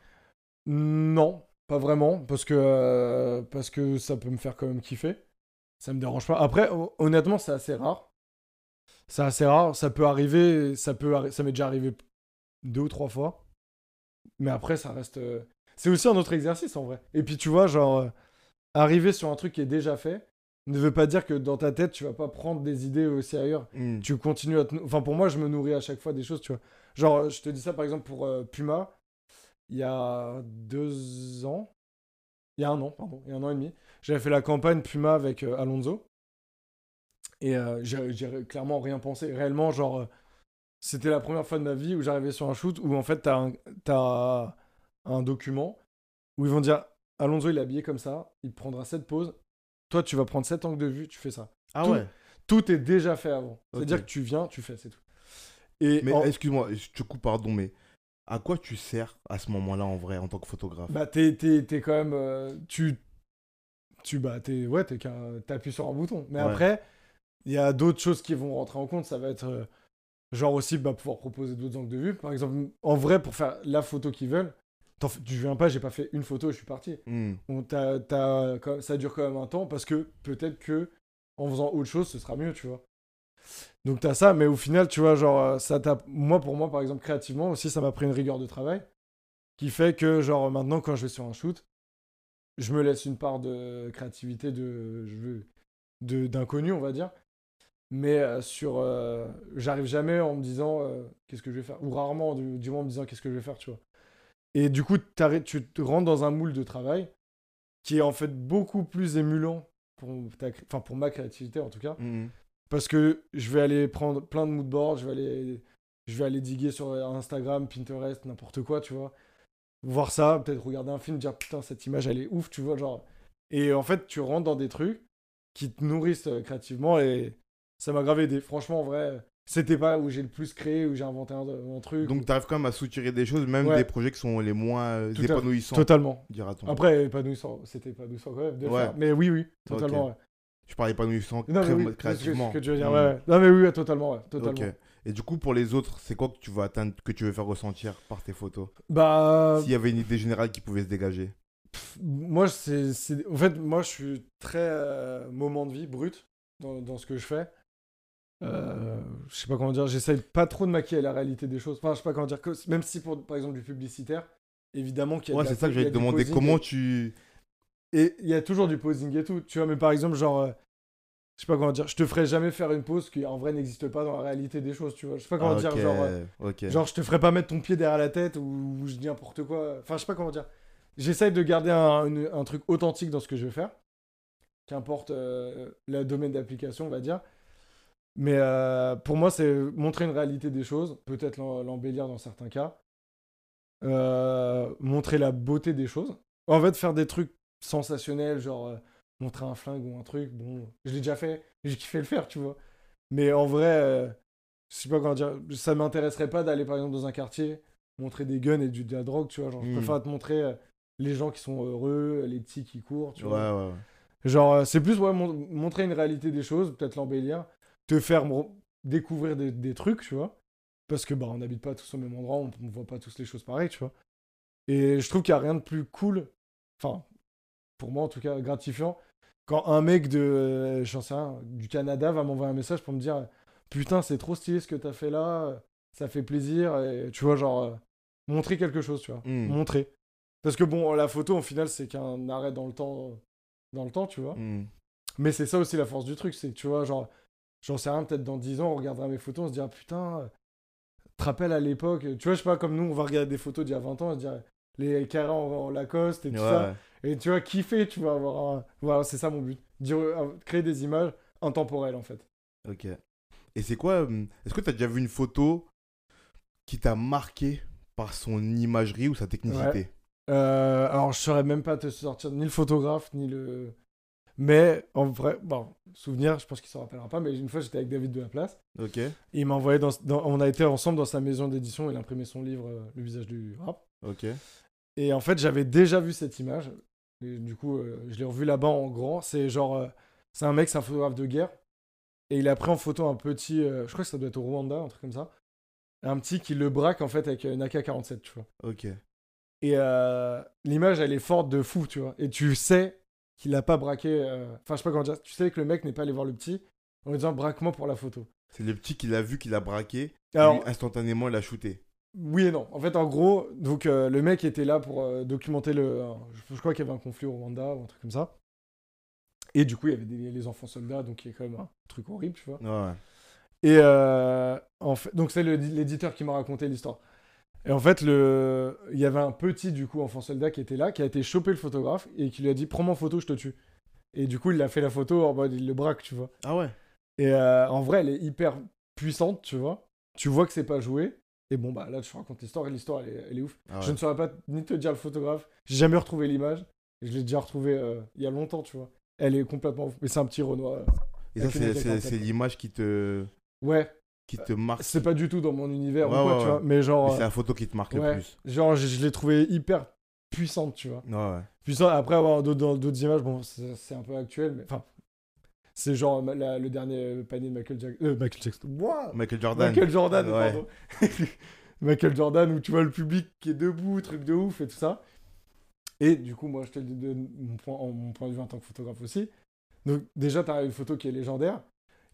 Non, pas vraiment, parce que, euh, parce que ça peut me faire quand même kiffer. Ça me dérange pas. Après, hon- honnêtement, c'est assez rare. C'est assez rare. Ça peut arriver, ça peut, ça m'est déjà arrivé deux ou trois fois. Mais après, ça reste. euh, C'est aussi un autre exercice en vrai. Et puis tu vois, genre, euh, arriver sur un truc qui est déjà fait ne veut pas dire que dans ta tête, tu vas pas prendre des idées aussi ailleurs Hmm. tu continues à te... Enfin, pour moi, je me nourris à chaque fois des choses, tu vois. Genre, je te dis ça, par exemple, pour euh, Puma, il y a deux ans, il y a un an, pardon, il y a un an et demi, j'avais fait la campagne Puma avec euh, Alonso. Et euh, j'ai clairement rien pensé. Réellement, genre, c'était la première fois de ma vie où j'arrivais sur un shoot où, en fait, t'as un, t'as un document où ils vont dire Alonso, il est habillé comme ça, il prendra cette pose. Toi, tu vas prendre cet angle de vue, tu fais ça. Ah Tout- ouais Tout est déjà fait avant. C'est-à-dire que tu viens, tu fais, c'est tout. Et Mais en- excuse-moi, je te coupe, pardon, mais à quoi tu sers à ce moment-là en vrai en tant que photographe? Bah, t'es, t'es- t'es quand même. euh, tu. Tu. Bah, t'es. Ouais, t'es qu'un. T'appuies sur un bouton. Mais Ouais. après, il y a d'autres choses qui vont rentrer en compte. Ça va être. euh, genre aussi, bah, pouvoir proposer d'autres angles de vue. Par exemple, en vrai, pour faire la photo qu'ils veulent, tu viens pas, j'ai pas fait une photo, je suis parti. Hmm. On ça dure quand même un temps parce que peut-être que en faisant autre chose, ce sera mieux, tu vois. Donc t'as ça, mais au final, tu vois, genre, euh, ça t'a... Moi, pour moi, par exemple, créativement aussi, ça m'a pris une rigueur de travail qui fait que, genre, maintenant, quand je vais sur un shoot, je me laisse une part de créativité, de... je veux- de... d'inconnu, on va dire. Mais euh, sur... euh, J'arrive jamais en me disant euh, qu'est-ce que je vais faire. Ou rarement, du, du moins en me disant qu'est-ce que je vais faire, tu vois. Et du coup, tu te rentres dans un moule de travail qui est en fait beaucoup plus émulant pour, ta enfin, pour ma créativité en tout cas. Hmm. Parce que je vais aller prendre plein de moodboards, je vais aller, je vais aller diguer sur Instagram, Pinterest, n'importe quoi, tu vois. Voir ça, peut-être regarder un film, dire putain, cette image elle est ouf, tu vois, genre. Et en fait, tu rentres dans des trucs qui te nourrissent euh, créativement et ça m'a grave aidé. Franchement, en vrai, c'était pas où j'ai le plus créé, où j'ai inventé un, un truc. Donc tu arrives quand même à soutirer des choses, même Ouais. des projets qui sont les moins euh, Tout épanouissants, Totalement. dira-t-on. Après, épanouissant, c'était épanouissant quand même de le Ouais. faire. Mais oui, oui, totalement. Ok. ouais. Je parle épanouissant Non, cré- oui, que- créativement. ce que tu veux dire, ouais, ouais. Non, mais oui, totalement, ouais, totalement. Et du coup, pour les autres, c'est quoi que tu veux atteindre, que tu veux faire ressentir par tes photos? Bah, S'il y avait une idée générale qui pouvait se dégager. pff, moi, c'est, c'est- En fait, moi, je suis très euh, moment de vie, brut, dans, dans ce que je fais. Euh, je sais pas comment dire, j'essaye pas trop de maquiller la réalité des choses. Enfin, je sais pas comment dire, que, même si pour, par exemple, du publicitaire, évidemment qu'il y a Ouais, c'est ça que j'allais te demander. Comment et- tu. Et il y a toujours du posing et tout, tu vois, mais par exemple, genre, euh, je sais pas comment dire, je te ferai jamais faire une pose qui en vrai n'existe pas dans la réalité des choses, tu vois. Je sais pas comment Ah, dire, genre, euh, ok. genre, je te ferai pas mettre ton pied derrière la tête ou, ou je dis n'importe quoi. Enfin, je sais pas comment dire. J'essaye de garder un, une- un truc authentique dans ce que je vais faire, qu'importe euh, le domaine d'application, on va dire. Mais euh, pour moi, c'est montrer une réalité des choses, peut-être l'em- l'embellir dans certains cas, Euh, montrer la beauté des choses. En fait, faire des trucs sensationnels, genre euh, montrer un flingue ou un truc, bon, je l'ai déjà fait, j'ai kiffé le faire, tu vois. Mais en vrai, je sais pas comment dire, ça m'intéresserait pas d'aller par exemple dans un quartier, montrer des guns et du, de la drogue, tu vois. Genre, je Mm. préfère te montrer les gens qui sont heureux, les petits qui courent, tu Ouais, vois. ouais, ouais. Genre, c'est plus ouais, mon- montrer une réalité des choses, peut-être l'embellir, te faire découvrir des, des trucs, tu vois. Parce que bah, on n'habite pas tous au même endroit, on ne voit pas tous les choses pareilles, tu vois. Et je trouve qu'il n'y a rien de plus cool, enfin, pour moi en tout cas, gratifiant, quand un mec de, euh, j'en sais rien, du Canada va m'envoyer un message pour me dire Putain, c'est trop stylé ce que t'as fait là, ça fait plaisir, et tu vois, genre, euh, montrer quelque chose, tu vois. Mm. Montrer. Parce que bon, la photo, au final, c'est qu'un arrêt dans le temps, dans le temps, tu vois. Hmm. Mais c'est ça aussi la force du truc, c'est que tu vois, genre, j'en sais rien, peut-être dans 10 ans, on regardera mes photos, on se dira putain, euh, te rappelles à l'époque, tu vois, je sais pas, comme nous, on va regarder des photos d'il y a 20 ans, on se dirait les carrés en, en Lacoste et tout Ouais, ça. Et tu vois, kiffer, tu vas avoir un... Voilà, c'est ça mon but. Dire, euh, créer des images intemporelles en fait. Ok. Et c'est quoi euh, Est-ce que tu as déjà vu une photo qui t'a marqué par son imagerie ou sa technicité? Euh, alors, je saurais même pas te sortir ni le photographe, ni le. Mais en vrai, bon, souvenir, je pense qu'il s'en rappellera pas, mais une fois j'étais avec David de la place. Ok. Et il m'a envoyé dans, dans- On a été ensemble dans sa maison d'édition, il a imprimé son livre euh, Le visage du rap. Ok. Et en fait, j'avais déjà vu cette image. Et du coup, euh, je l'ai revu là-bas en grand. C'est genre. euh, c'est un mec, c'est un photographe de guerre. Et il a pris en photo un petit. je crois que ça doit être au Rwanda, un truc comme ça. Un petit qui le braque en fait avec une AK-47, tu vois. Ok. Et l'image, elle est forte de fou, tu vois. Et tu sais qu'il a pas braqué. euh, Enfin, je sais pas comment dire. Tu sais que le mec n'est pas allé voir le petit en lui disant braque-moi pour la photo. C'est le petit qui l'a vu, qui l'a braqué. Alors, lui, instantanément, il a shooté. oui et non. En fait, en gros, donc euh, le mec était là pour euh, documenter le. euh, je, je crois qu'il y avait un conflit au Rwanda ou un truc comme ça. Et du coup, il y avait des- les enfants soldats, donc il y a quand même un truc horrible, tu vois. Ouais. Et euh, en fait, donc c'est l'éditeur qui m'a raconté l'histoire. Et en fait, le... il y avait un petit du coup enfant soldat qui était là, qui a été chopé le photographe et qui lui a dit prends-moi en photo, je te tue. Et du coup, il a fait la photo en mode il le braque, tu vois. Ah ouais. Et euh, en vrai, elle est hyper puissante, tu vois. Tu vois que c'est pas joué. Et bon, bah là, je te raconte l'histoire et l'histoire, elle, est- elle est ouf. Ah Je ne saurais pas ni te dire le photographe. J'ai jamais retrouvé l'image. Je l'ai déjà retrouvée euh, il y a longtemps, tu vois. Elle est complètement ouf. Mais c'est un petit Renoir. euh. Et ça, avec une c'est- AK-47. c'est c'est l'image qui te, Ouais, qui te marque. c'est pas du tout dans mon univers Ouais, ou quoi, ouais, tu ouais. vois. Mais genre. Mais euh, c'est la photo qui te marque le plus. genre je, je l'ai trouvé hyper puissante, tu vois. Ouais. Puissante, après avoir d'autres images, bon, c'est c'est un peu actuel, mais enfin, c'est genre la- le dernier panier de Michael Jackson. Euh, Michael Jackson. Ouah Michael Jordan. Michael Jordan, Ouais. pardon. Michael Jordan, où tu vois le public qui est debout, truc de ouf et tout ça. Et du coup, moi, je te le dis de mon point, mon point de vue en tant que photographe aussi. Donc, déjà, tu as une photo qui est légendaire.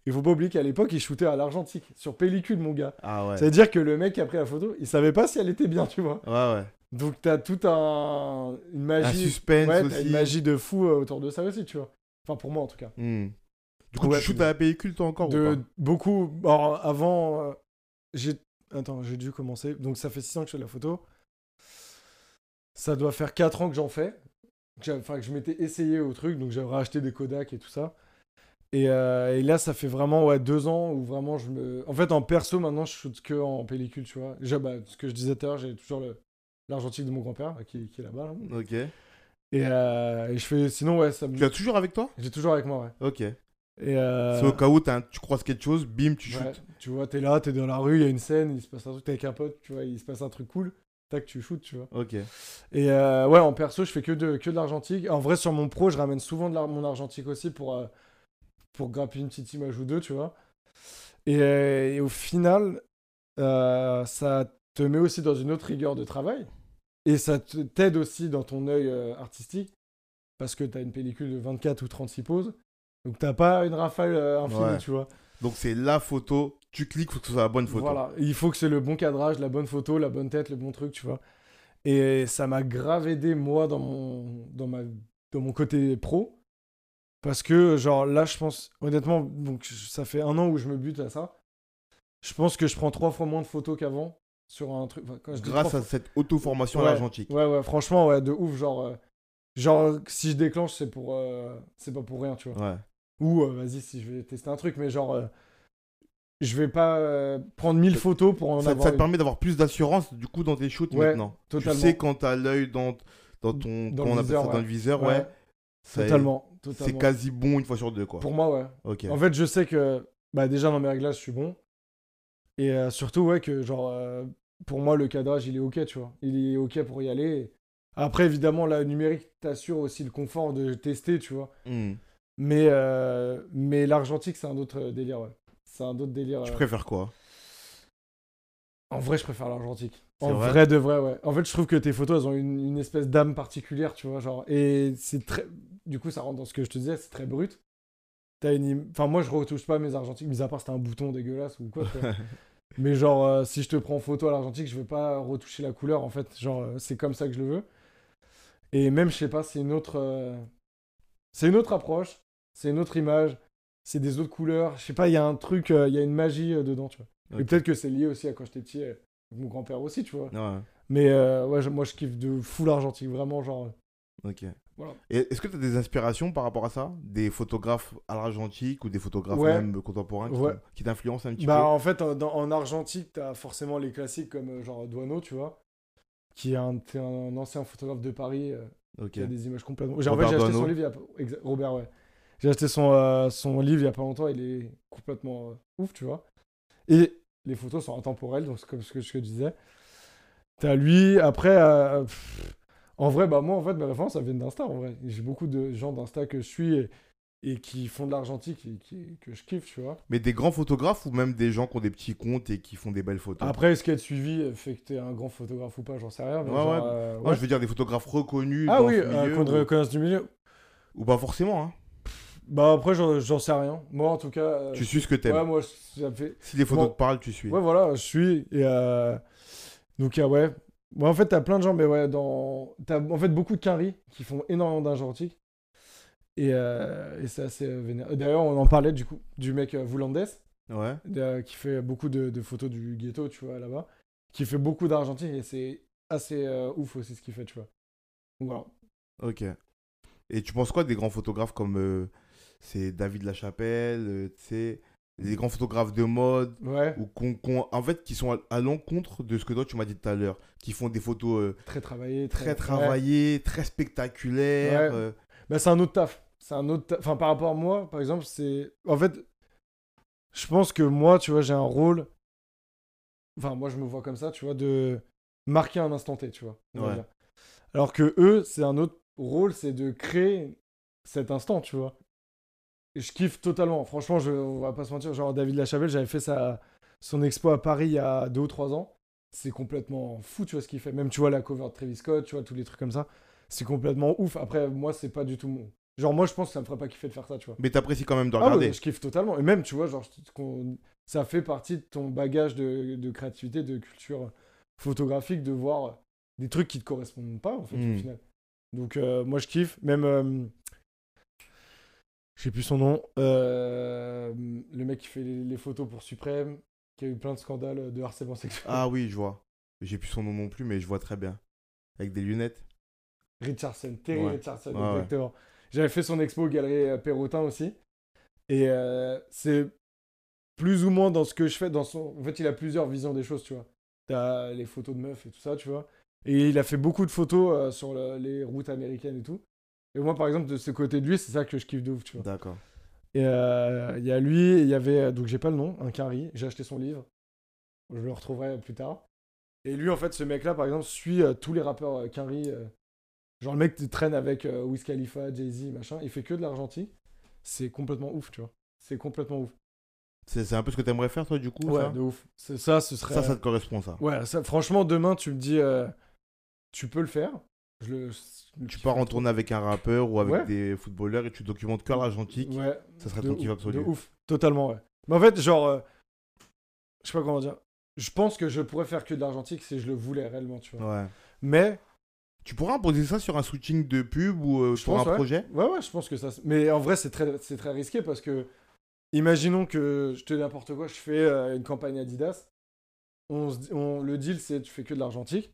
Il faut pas oublier qu'à l'époque, il shootait à l'argentique, sur pellicule, mon gars. Ah ouais. Ça veut dire que le mec qui a pris la photo, il savait pas si elle était bien, tu vois. Ouais, ouais. Donc t'as tout un une magie, Un suspense ouais, aussi. une magie de fou euh, autour de ça aussi, tu vois. Enfin pour moi en tout cas. Hmm. Du coup, Ouais, tu shootes à la pellicule, toi, encore de ou pas? beaucoup. Alors avant, euh, j'ai attends, j'ai dû commencer. Donc ça fait 6 ans que je fais de la photo. Ça doit faire 4 ans que j'en fais. Enfin que je m'étais essayé au truc, donc j'avais racheté des Kodak et tout ça. Et, euh, et là, ça fait vraiment ouais, deux ans où vraiment je me. En fait, en perso, maintenant, je shoot que en pellicule, tu vois. Déjà, bah, ce que je disais tout à l'heure, j'ai toujours le l'argentique de mon grand-père bah, qui, qui est là-bas. là. Ok. Et, euh, et je fais. Sinon, ouais, ça me. Tu l'as toujours avec toi? J'ai toujours avec moi, ouais. Ok. Et euh, C'est au cas où un- tu croises quelque chose, bim, tu ouais, shootes. tu vois, t'es là, t'es dans la rue, il y a une scène, il se passe un truc, t'es avec un pote, tu vois, il se passe un truc cool. Tac, tu shootes, tu vois. Ok. Et euh, ouais, en perso, je fais que de, que de l'argentique. En vrai, sur mon pro, je ramène souvent de l'ar- mon argentique aussi pour, euh, pour grapper une petite image ou deux, tu vois. Et, euh, et au final, euh, ça te met aussi dans une autre rigueur de travail. Et ça t'aide aussi dans ton œil euh, artistique. Parce que t'as une pellicule de 24 ou 36 poses. Donc t'as pas une rafale euh, infinie, Ouais. tu vois. Donc c'est la photo, tu cliques, faut que ce soit la bonne photo. Voilà, il faut que c'est le bon cadrage, la bonne photo, la bonne tête, le bon truc, tu vois. Et ça m'a grave aidé, moi, dans mon, dans ma, dans mon côté pro. Parce que, genre, là, je pense, honnêtement, donc ça fait un an où je me bute à ça. Je pense que je prends trois fois moins de photos qu'avant sur un truc. enfin, quand je dis Grâce trois à cette auto-formation Ouais. fois- Ouais, ouais, franchement, ouais, de ouf. Genre, euh, genre si je déclenche, c'est pour, euh, c'est pas pour rien, tu vois. Ouais. Ou, euh, vas-y, si je vais tester un truc, mais genre, je vais pas prendre 1000 photos pour en Ça, avoir ça te une. permet d'avoir plus d'assurance du coup dans tes shoots Ouais, maintenant. totalement. Tu sais quand t'as l'œil dans, dans ton Dans viseur, ça, le viseur, ouais. Est- totalement, C'est quasi bon une fois sur deux quoi. Pour moi, ouais. Ok. En fait, je sais que bah, déjà dans mes réglages, je suis bon. Et euh, surtout, ouais, que genre, euh, pour moi, le cadrage, il est ok, tu vois. Il est ok pour y aller. Après, évidemment, la numérique t'assure aussi le confort de tester, tu vois. Hmm. Mais, euh, mais l'argentique, c'est un autre délire, ouais. C'est un autre délire. Tu préfères quoi? En vrai, je préfère l'argentique. En vrai vrai de vrai, ouais. En fait, je trouve que tes photos, elles ont une, une espèce d'âme particulière, tu vois, genre. Et c'est très. Du coup, ça rentre dans ce que je te disais, c'est très brut. T'as une. Enfin, moi, je retouche pas mes argentiques, mis à part si t'as un bouton dégueulasse ou quoi. Mais genre, euh, si je te prends en photo à l'argentique, je vais pas retoucher la couleur, en fait. Genre, euh, c'est comme ça que je le veux. Et même, je sais pas, c'est une autre. euh, C'est une autre approche, c'est une autre image. c'est des autres couleurs. Je sais pas, il y a un truc, il y a une magie dedans, tu vois. Et peut-être que c'est lié aussi à quand j'étais petit, mon grand-père aussi, tu vois. Ouais, Mais euh, ouais, je- moi je kiffe de full argentique, vraiment, genre. euh, ok. Voilà. Et est-ce que tu as des inspirations par rapport à ça? Des photographes à l'argentique ou des photographes Ouais. même contemporains qui, Ouais. t'ont- qui t'influencent un petit Bah, en fait, en, dans- en argentique, t'as forcément les classiques comme euh, genre Douaneau, tu vois. Qui est un, un ancien photographe de Paris. euh, peu Ok. qui a des images complètement. J'ai, en Robert fait, j'ai acheté son livre il y a pas- exa- Robert, ouais. J'ai acheté son, euh, son livre il y a pas longtemps, il est complètement euh, ouf, tu vois. Et les photos sont intemporelles, donc c'est comme ce que, je disais. T'as lui, après, euh, pff, en vrai, bah moi, en fait, mes références, ça viennent d'Insta, en vrai. J'ai beaucoup de gens d'Insta que je suis et, et qui font de l'argentique et qui, que je kiffe, tu vois. Mais des grands photographes ou même des gens qui ont des petits comptes et qui font des belles photos? Après, est-ce qu'être suivi euh, fait que t'es un grand photographe ou pas, j'en sais rien. mais Ouais, genre, ouais. euh, je veux dire des photographes reconnus Ah dans oui, euh, qu'on ou... reconnaisse du milieu. ou pas forcément. Hein. Bah après, j'en, sais rien. Moi, en tout cas. euh, Tu suis ce que t'aimes. Ouais, moi, ça me fait. Si les photos Bon. te parlent, tu suis. Ouais, voilà, je suis. Et euh, donc, euh, ouais. En fait, t'as plein de gens, mais ouais, dans. T'as en fait beaucoup de quinri qui font énormément d'argentique. Et, euh, et c'est assez vénère. D'ailleurs, on en parlait du coup, du mec Voulandes, Ouais. qui fait beaucoup de, de photos du ghetto, tu vois, là-bas. Qui fait beaucoup d'argentique et c'est assez ouf aussi ce qu'il fait, tu vois. Donc voilà. Ok. Et tu penses quoi des grands photographes comme c'est David Lachapelle, euh, tu sais, des grands photographes de mode Ouais, ou qu'on, qu'on- en fait qui sont à, à l'encontre de ce que toi tu m'as dit tout à l'heure, qui font des photos euh, très travaillées, très spectaculaires. Ouais. euh, Bah, c'est un autre taf. C'est un autre taf. Enfin, par rapport à moi, par exemple, c'est. En fait, je pense que moi, tu vois, j'ai un rôle. Enfin, moi, je me vois comme ça, tu vois, de marquer un instant T, tu vois. Alors que eux, c'est un autre rôle, c'est de créer cet instant, tu vois. Je kiffe totalement. Franchement, je, on va pas se mentir. Genre, David Lachavelle, j'avais fait sa, son expo à Paris il y a deux ou trois ans. C'est complètement fou, tu vois, ce qu'il fait. Même, tu vois, la cover de Travis Scott, tu vois, tous les trucs comme ça. C'est complètement ouf. Après, moi, c'est pas du tout mon. Genre, moi, je pense que ça me ferait pas kiffer de faire ça, tu vois. Mais t'apprécies quand même de Ah regarder. ouais, je kiffe totalement. Et même, tu vois, genre, ça fait partie de ton bagage de, de créativité, de culture photographique, de voir des trucs qui te correspondent pas, en fait, au final. Donc, euh, moi, je kiffe. Même. euh, je sais plus son nom. euh, le mec qui fait les, les photos pour Suprême, qui a eu plein de scandales de harcèlement sexuel. Ah oui, je vois. J'ai plus son nom non plus, mais je vois très bien. Avec des lunettes. Richardson, Terry Ouais. Richardson, ouais. exactement. J'avais fait son expo au Galerie euh, Perrotin aussi. Et euh, c'est plus ou moins dans ce que je fais. Dans son... En fait, il a plusieurs visions des choses, tu vois. T'as les photos de meufs et tout ça, tu vois. Et il a fait beaucoup de photos euh, sur le- les routes américaines et tout. Et moi, par exemple, de ce côté de lui, c'est ça que je kiffe de ouf, tu vois. D'accord. Et euh, il y a lui, il y avait, donc j'ai pas le nom, un Quinry. J'ai acheté son livre. Je le retrouverai plus tard. Et lui, en fait, ce mec-là, par exemple, suit euh, tous les rappeurs euh, euh, genre, le mec qui traîne avec Wiz Khalifa, Jay-Z, machin. Il fait que de l'argentique. C'est complètement ouf, tu vois. C'est complètement ouf. C'est, un peu ce que t'aimerais faire, toi, du coup Ouais, ça de ouf. Ça, ce serait. ça, ça te correspond, ça. Ouais, ça, franchement, demain, tu me dis, tu peux le faire. Je le. Tu pars en tournée avec un rappeur ou avec Ouais. des footballeurs et tu documentes que l'argentique. Ouais. Ça serait ton kiff absolu. De ouf, totalement, ouais. Mais en fait, genre, euh, je sais pas comment dire. Je pense que je pourrais faire que de l'argentique si je le voulais réellement, tu vois. Ouais. Mais, Tu pourras imposer ça sur un switching de pub ou euh, sur pense, un ouais. projet? Ouais, ouais, je pense que ça. Mais en vrai, c'est très, très risqué parce que, imaginons que je te dis n'importe quoi, je fais euh, une campagne Adidas. On, le deal, c'est tu fais que de l'argentique.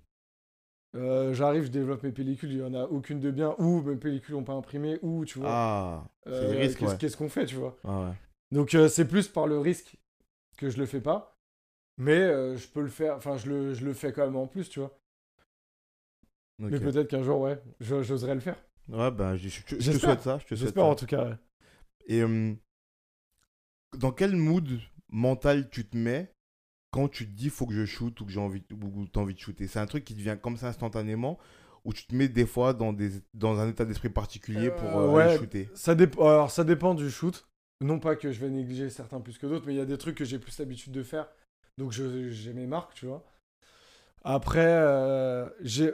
Euh, J'arrive, je développe mes pellicules, il y en a aucune de bien, ou mes pellicules n'ont pas imprimé, ou tu vois. Ah, euh, qu'est-ce ouais. qu'on fait, tu vois. Ah ouais. Donc euh, c'est plus par le risque que je le fais pas. Mais je peux le faire, enfin je le, je le fais quand même en plus, tu vois. Mais peut-être qu'un jour, ouais, j'oserais le faire. Ouais, ben, je, je- je te souhaite ça. Je te souhaite J'espère en tout cas. ouais. Et euh, dans quel mood mental tu te mets quand tu te dis faut que je shoot ou que j'ai envie ou t'as envie de shooter C'est un truc qui te vient comme ça instantanément ou tu te mets des fois dans, des, dans un état d'esprit particulier pour Euh, euh, ouais. aller shooter Ça dépend. Alors ça dépend du shoot. Non pas que je vais négliger certains plus que d'autres, mais il y a des trucs que j'ai plus l'habitude de faire. Donc j'ai mes marques, tu vois. Après, euh, j'ai.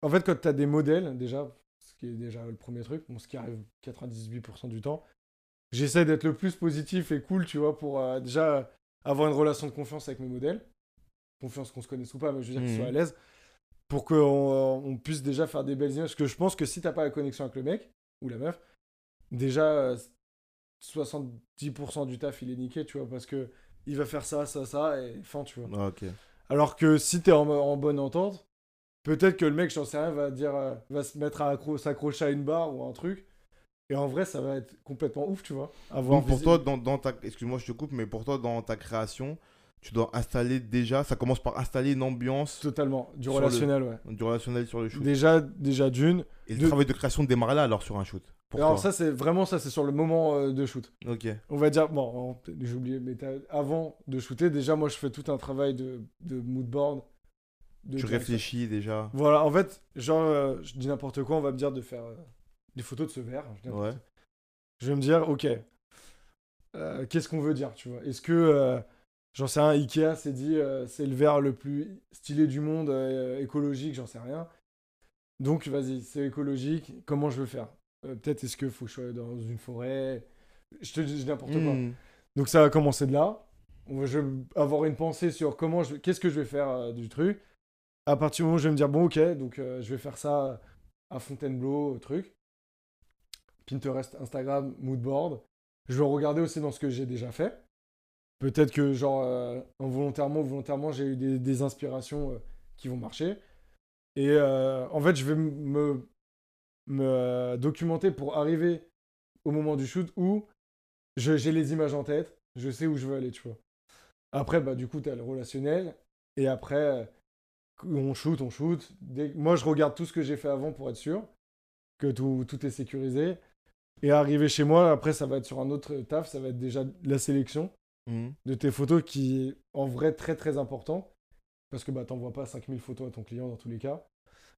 En fait, quand tu as des modèles, déjà, ce qui est déjà le premier truc, bon, ce qui arrive 98% du temps, j'essaie d'être le plus positif et cool, tu vois, pour euh, déjà avoir une relation de confiance avec mes modèles. Confiance qu'on se connaisse ou pas, mais je veux dire qu'ils Mhm. soient à l'aise. Pour qu'on euh, on puisse déjà faire des belles images. Parce que je pense que si t'as pas la connexion avec le mec ou la meuf, déjà, euh, 70% du taf, il est niqué, tu vois, parce que il va faire ça, ça, ça, et fin, tu vois. Ah. Alors que si t'es en, en bonne entente, peut-être que le mec, j'en sais rien, va dire, euh, va se mettre à accro- s'accrocher à une barre ou un truc. Et en vrai, ça va être complètement ouf, tu vois. Avoir Donc pour toi, dans, dans ta... excuse-moi, je te coupe, mais pour toi, dans ta création, tu dois installer déjà, ça commence par installer une ambiance Totalement. Du le- relationnel, ouais. du relationnel sur le shoot. Déjà, déjà d'une. Et le travail de création démarre là alors sur un shoot. Pour Alors toi. ça, c'est vraiment ça, c'est sur le moment euh, de shoot. Ok. On va dire, bon, on- j'ai oublié, mais avant de shooter, déjà, moi, je fais tout un travail de, de mood board. de Tu réfléchis déjà. Voilà, en fait, genre, euh, je dis n'importe quoi, on va me dire de faire euh, des photos de ce verre. je Ouais. vais me dire, ok, euh, qu'est-ce qu'on veut dire, tu vois? Est-ce que, euh, j'en sais rien, Ikea s'est dit, euh, c'est le verre le plus stylé du monde, écologique, j'en sais rien. Donc, vas-y, c'est écologique, comment je veux faire? Peut-être est-ce que faut que je sois dans une forêt? Je te dis n'importe quoi. Hmm. Donc ça va commencer de là. Je vais avoir une pensée sur comment je, qu'est-ce que je vais faire du truc. À partir du moment où je vais me dire bon ok, donc je vais faire ça à Fontainebleau, truc. Pinterest, Instagram, moodboard. Je vais regarder aussi dans ce que j'ai déjà fait. Peut-être que genre euh, involontairement ou volontairement j'ai eu des, inspirations euh, qui vont marcher. Et euh, en fait je vais me, me documenter pour arriver au moment du shoot où j'ai les images en tête, je sais où je veux aller, tu vois. Après, bah, du coup, tu as le relationnel, et après, on shoot, on shoot. Moi, je regarde tout ce que j'ai fait avant pour être sûr que tout est sécurisé. Et arriver chez moi, après, ça va être sur un autre taf, ça va être déjà la sélection Hmm. de tes photos qui est en vrai très très important. Parce que bah, t'envoies pas 5000 photos à ton client dans tous les cas.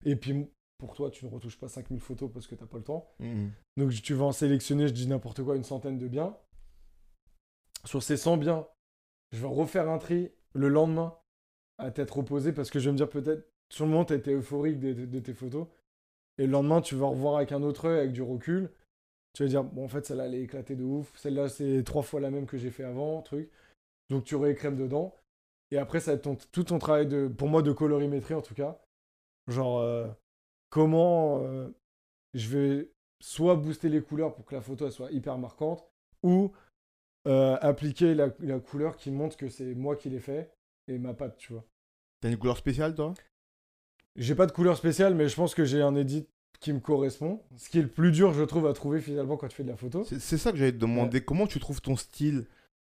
Et puis, pour toi, tu ne retouches pas 5000 photos parce que t'as pas le temps. Hmm. Donc tu vas en sélectionner, je dis n'importe quoi, une centaine de biens. Sur ces 100 biens, je vais refaire un tri le lendemain à tête reposée parce que je vais me dire peut-être, sur le moment, tu été euphorique de, de- de tes photos. Et le lendemain, tu vas revoir avec un autre œil, avec du recul. Tu vas dire, bon, en fait, celle-là, elle est éclatée de ouf. Celle-là, c'est trois fois la même que j'ai fait avant, truc. Donc tu réécrèmes dedans. Et après, ça va être ton- tout ton travail, de, pour moi, de colorimétrie en tout cas. Genre, euh, comment euh, je vais soit booster les couleurs pour que la photo elle soit hyper marquante, ou euh, appliquer la, la couleur qui montre que c'est moi qui l'ai fait et ma patte, tu vois. T'as une couleur spéciale toi? J'ai pas de couleur spéciale, mais je pense que j'ai un edit qui me correspond. Ce qui est le plus dur, je trouve, à trouver finalement quand tu fais de la photo. C'est ça que j'allais te demander. Comment tu trouves ton style?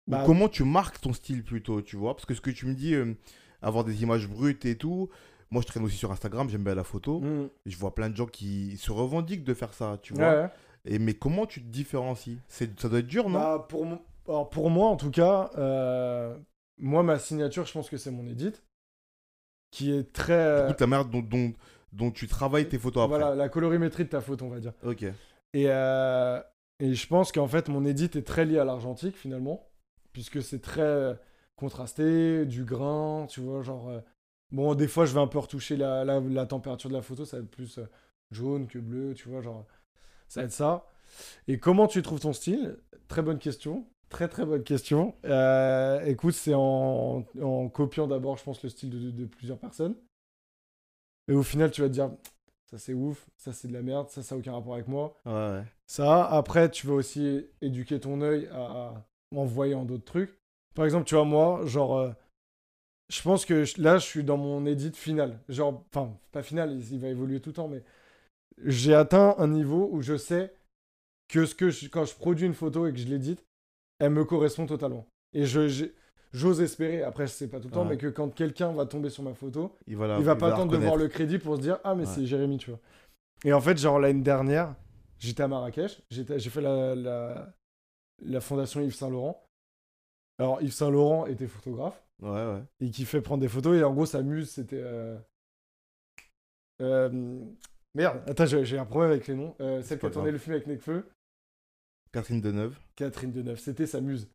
Ou Bah, comment tu marques ton style plutôt, tu vois? Parce que ce que tu me dis, euh, avoir des images brutes et tout. Moi, je traîne aussi sur Instagram, j'aime bien la photo. hmm, Je vois plein de gens qui se revendiquent de faire ça, tu vois? ouais. Et mais comment tu te différencies? Ça doit être dur, non? Bah, pour, alors, pour moi, en tout cas, euh, moi, ma signature, je pense que c'est mon edit. Qui est très. Coup, ta manière dont, dont, dont tu travailles tes photos après. voilà, la colorimétrie de ta photo, on va dire. Ok. Et, euh, et je pense qu'en fait, mon edit est très lié à l'argentique, finalement. Puisque c'est très euh, contrasté, du grain, tu vois, genre. euh, bon, des fois, je vais un peu retoucher la, la, la température de la photo, ça va être plus jaune que bleu, tu vois, genre. Ça va être ça. Et comment tu trouves ton style? Très bonne question. Très très bonne question. Euh, écoute, c'est en, en copiant d'abord, je pense, le style de, de- de plusieurs personnes. Et au final, tu vas te dire, ça c'est ouf, ça c'est de la merde, ça ça n'a aucun rapport avec moi. Ouais, ouais. Ça, après, tu vas aussi éduquer ton œil à, en voyant d'autres trucs. Par exemple, tu vois, moi, genre, euh, je pense que je- là, je suis dans mon edit final. Genre, enfin, pas final, il, il va évoluer tout le temps, mais j'ai atteint un niveau où je sais que, ce que je- quand je produis une photo et que je l'édite, elle me correspond totalement. Et je, j'ose espérer, après, je sais pas tout le temps, Ouais. mais que quand quelqu'un va tomber sur ma photo, Il va, la, il va pas attendre de voir le crédit pour se dire ah mais Ouais. c'est Jérémy tu vois et en fait genre l'année dernière j'étais à Marrakech j'ai fait la, la la fondation Yves Saint Laurent alors Yves Saint Laurent était photographe Ouais, ouais. et qui fait prendre des photos et en gros sa muse c'était euh... euh, merde attends j'ai un problème avec les noms euh, celle qui a tourné le film avec Necfeu Catherine Deneuve. Catherine Deneuve c'était sa muse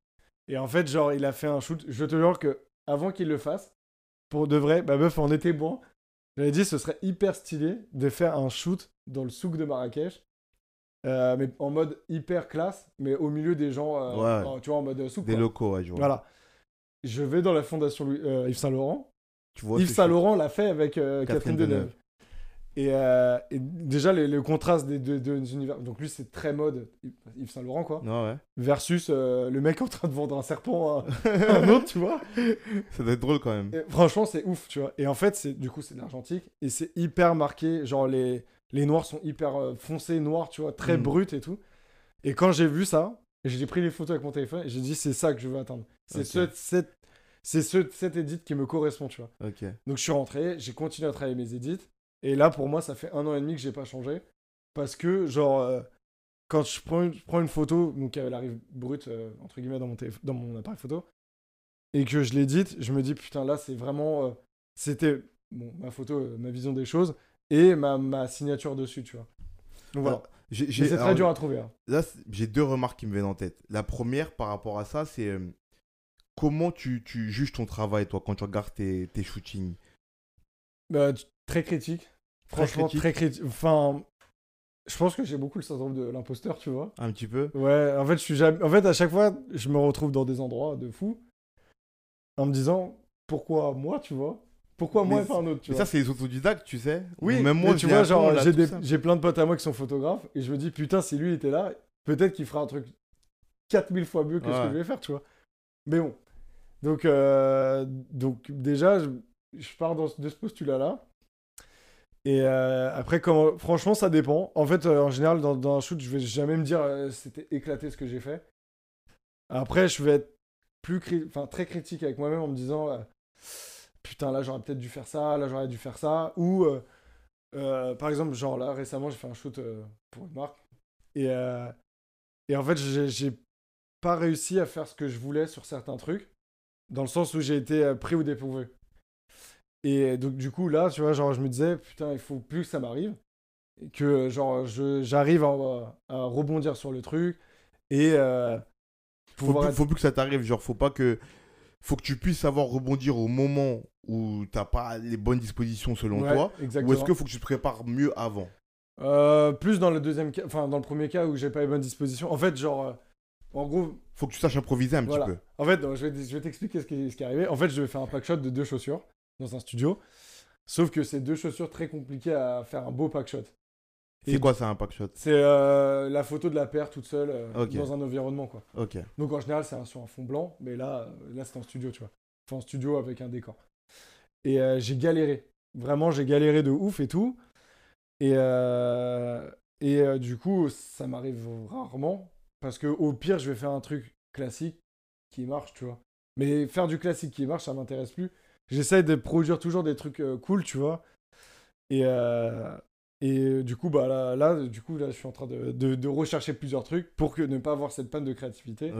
et en fait genre il a fait un shoot je te jure que avant qu'il le fasse pour de vrai ma meuf en était bon j'avais dit ce serait hyper stylé de faire un shoot dans le souk de Marrakech euh, mais en mode hyper classe mais au milieu des gens euh, Ouais. en- tu vois en mode souk Des quoi. locaux, ouais, je vois. voilà je vais dans la fondation Louis- euh, Yves Saint Laurent Tu vois Yves ce Saint shoot. Laurent l'a fait avec Catherine, Catherine Deneuve. Deneuve. Et, euh, et déjà, le, le contraste des deux, deux univers. Donc, lui, c'est très mode Yves Saint Laurent, quoi. Ouais, ouais. Versus euh, le mec en train de vendre un serpent à, à un autre, tu vois. Ça doit être drôle quand même. Et franchement, c'est ouf, tu vois. Et en fait, c'est du coup, c'est de l'argentique. Et c'est hyper marqué. Genre, les, les noirs sont hyper euh, foncés, noirs, tu vois, très Mm. bruts et tout. Et quand j'ai vu ça, j'ai pris les photos avec mon téléphone et j'ai dit, c'est ça que je veux atteindre. C'est ce, cette, c'est ce, cet edit qui me correspond, tu vois. Donc, je suis rentré, j'ai continué à travailler mes edits. Et là, pour moi, ça fait un an et demi que j'ai pas changé. Parce que, genre, euh, quand je prends une, je prends une photo, donc elle arrive brute, euh, entre guillemets, dans mon, téléphone- dans mon appareil photo, et que je l'édite, je me dis, putain, là, c'est vraiment. euh, C'était bon, ma photo, ma vision des choses, et ma, ma signature dessus, tu vois. Donc voilà. C'est très dur à trouver. hein. Là, j'ai deux remarques qui me viennent en tête. La première, par rapport à ça, c'est comment tu, tu juges ton travail, toi, quand tu regardes tes, tes shootings? Bah, très critique. Franchement, très critique. Enfin, je pense que j'ai beaucoup le syndrome de l'imposteur, tu vois. Un petit peu Ouais, en fait, je suis jamais... en fait, à chaque fois, je me retrouve dans des endroits de fou en me disant pourquoi moi, tu vois? Pourquoi moi Mais et pas un autre, tu Mais vois? ça, c'est les autodidactes, tu sais. Oui, même moi, tu vois, genre, j'ai, plein de potes à moi qui sont photographes et je me dis putain, si lui était là, peut-être qu'il fera un truc 4000 fois mieux que ce que je vais faire, tu vois? Mais bon. Donc, euh, donc déjà, je, je pars dans, ce- de ce postulat-là. Et euh, après, franchement, ça dépend. En fait, euh, en général, dans, un shoot, je vais jamais me dire euh, c'était éclaté ce que j'ai fait. Après, je vais être plus enfin, très critique avec moi-même en me disant euh, putain, là, j'aurais peut-être dû faire ça, là, j'aurais dû faire ça. Ou, par exemple, genre là, récemment, j'ai fait un shoot pour une marque. Et, et en fait, j'ai pas réussi à faire ce que je voulais sur certains trucs. Dans le sens où j'ai été pris ou dépourvu. Et donc, du coup, là, tu vois, genre, je me disais, putain, il faut plus que ça m'arrive. Que, genre, j'arrive à, à rebondir sur le truc. Et euh, Faut, plus, être- faut plus que ça t'arrive. Genre, faut pas que. Faut que tu puisses savoir rebondir au moment où t'as pas les bonnes dispositions selon Ouais, toi. exactement. Ou est-ce qu'il faut que tu te prépares mieux avant? Euh, plus dans le deuxième cas, enfin, dans le premier cas où j'ai pas les bonnes dispositions. En fait, genre, euh, en gros, Faut que tu saches improviser un Voilà. petit peu. En fait, non, je vais, je vais t'expliquer ce qui, ce qui est arrivé. En fait, je vais faire un pack shot de deux chaussures dans un studio. Sauf que c'est deux chaussures très compliquées à faire un beau pack shot. C'est quoi ça, un pack shot? C'est euh, la photo de la paire toute seule euh, dans un environnement, quoi. Ok. Donc en général, c'est sur un fond blanc, mais là, euh, là c'est en studio, tu vois. Enfin, en studio avec un décor. Et euh, j'ai galéré. Vraiment, j'ai galéré de ouf et tout. Et, et du coup, ça m'arrive rarement. Parce que au pire, je vais faire un truc classique qui marche, tu vois. Mais faire du classique qui marche, ça m'intéresse plus. J'essaie de produire toujours des trucs euh, cool, tu vois. Et, euh, et euh, du coup, bah là, là, du coup, là, je suis en train de, de, de rechercher plusieurs trucs pour que ne pas avoir cette panne de créativité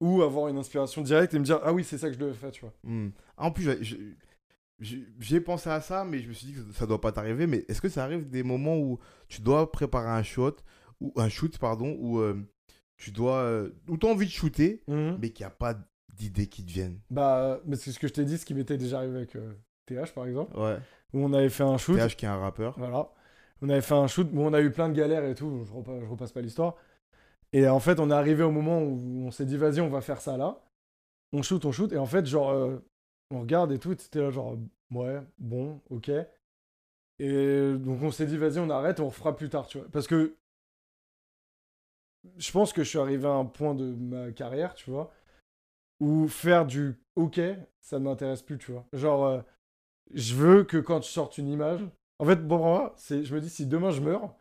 ou avoir une inspiration directe et me dire ah oui c'est ça que je devais faire tu vois Hmm. Ah, En plus, j'ai- pensé à ça, mais je me suis dit que ça doit pas t'arriver. Mais est-ce que ça arrive des moments où tu dois préparer un shot, ou un shoot, pardon, où tu dois, où t'as envie de shooter, mais qu'il n'y a pas d'idées qui te viennent. bah mais c'est ce que je t'ai dit ce qui m'était déjà arrivé avec euh, TH par exemple. Ouais. où on avait fait un shoot. TH qui est un rappeur. voilà. On avait fait un shoot où on a eu plein de galères et tout je repasse, je repasse pas l'histoire. Et en fait on est arrivé au moment où on s'est dit vas-y on va faire ça là. On shoot on shoot. Et en fait genre euh, on regarde et tout c'était là genre ouais bon ok. Et donc on s'est dit vas-y on arrête on fera plus tard tu vois. Parce que je pense que je suis arrivé à un point de ma carrière tu vois où faire du ok ça ne m'intéresse plus tu vois. Genre euh, je veux que quand je sorte une image en fait bon pour moi c'est je me dis si demain je meurs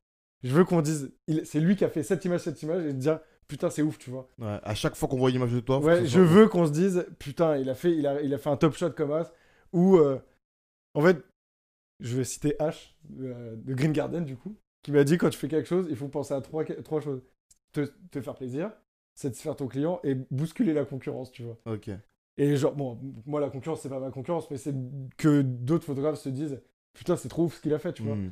je veux qu'on dise il- c'est lui qui a fait cette image cette image et dire putain c'est ouf tu vois. Ouais. À chaque fois qu'on voit une image de toi, Ouais, je soit- veux qu'on se dise, putain, il a fait, il a, il a fait un top shot comme As, ou euh, en fait, je vais citer H euh, de Green Garden du coup, qui m'a dit quand tu fais quelque chose, il faut penser à trois, trois choses. Te, te faire plaisir, satisfaire ton client et bousculer la concurrence, tu vois. Ok. Et genre, bon, moi la concurrence c'est pas ma concurrence, mais c'est que d'autres photographes se disent, putain, c'est trop ouf ce qu'il a fait, tu vois. Hmm.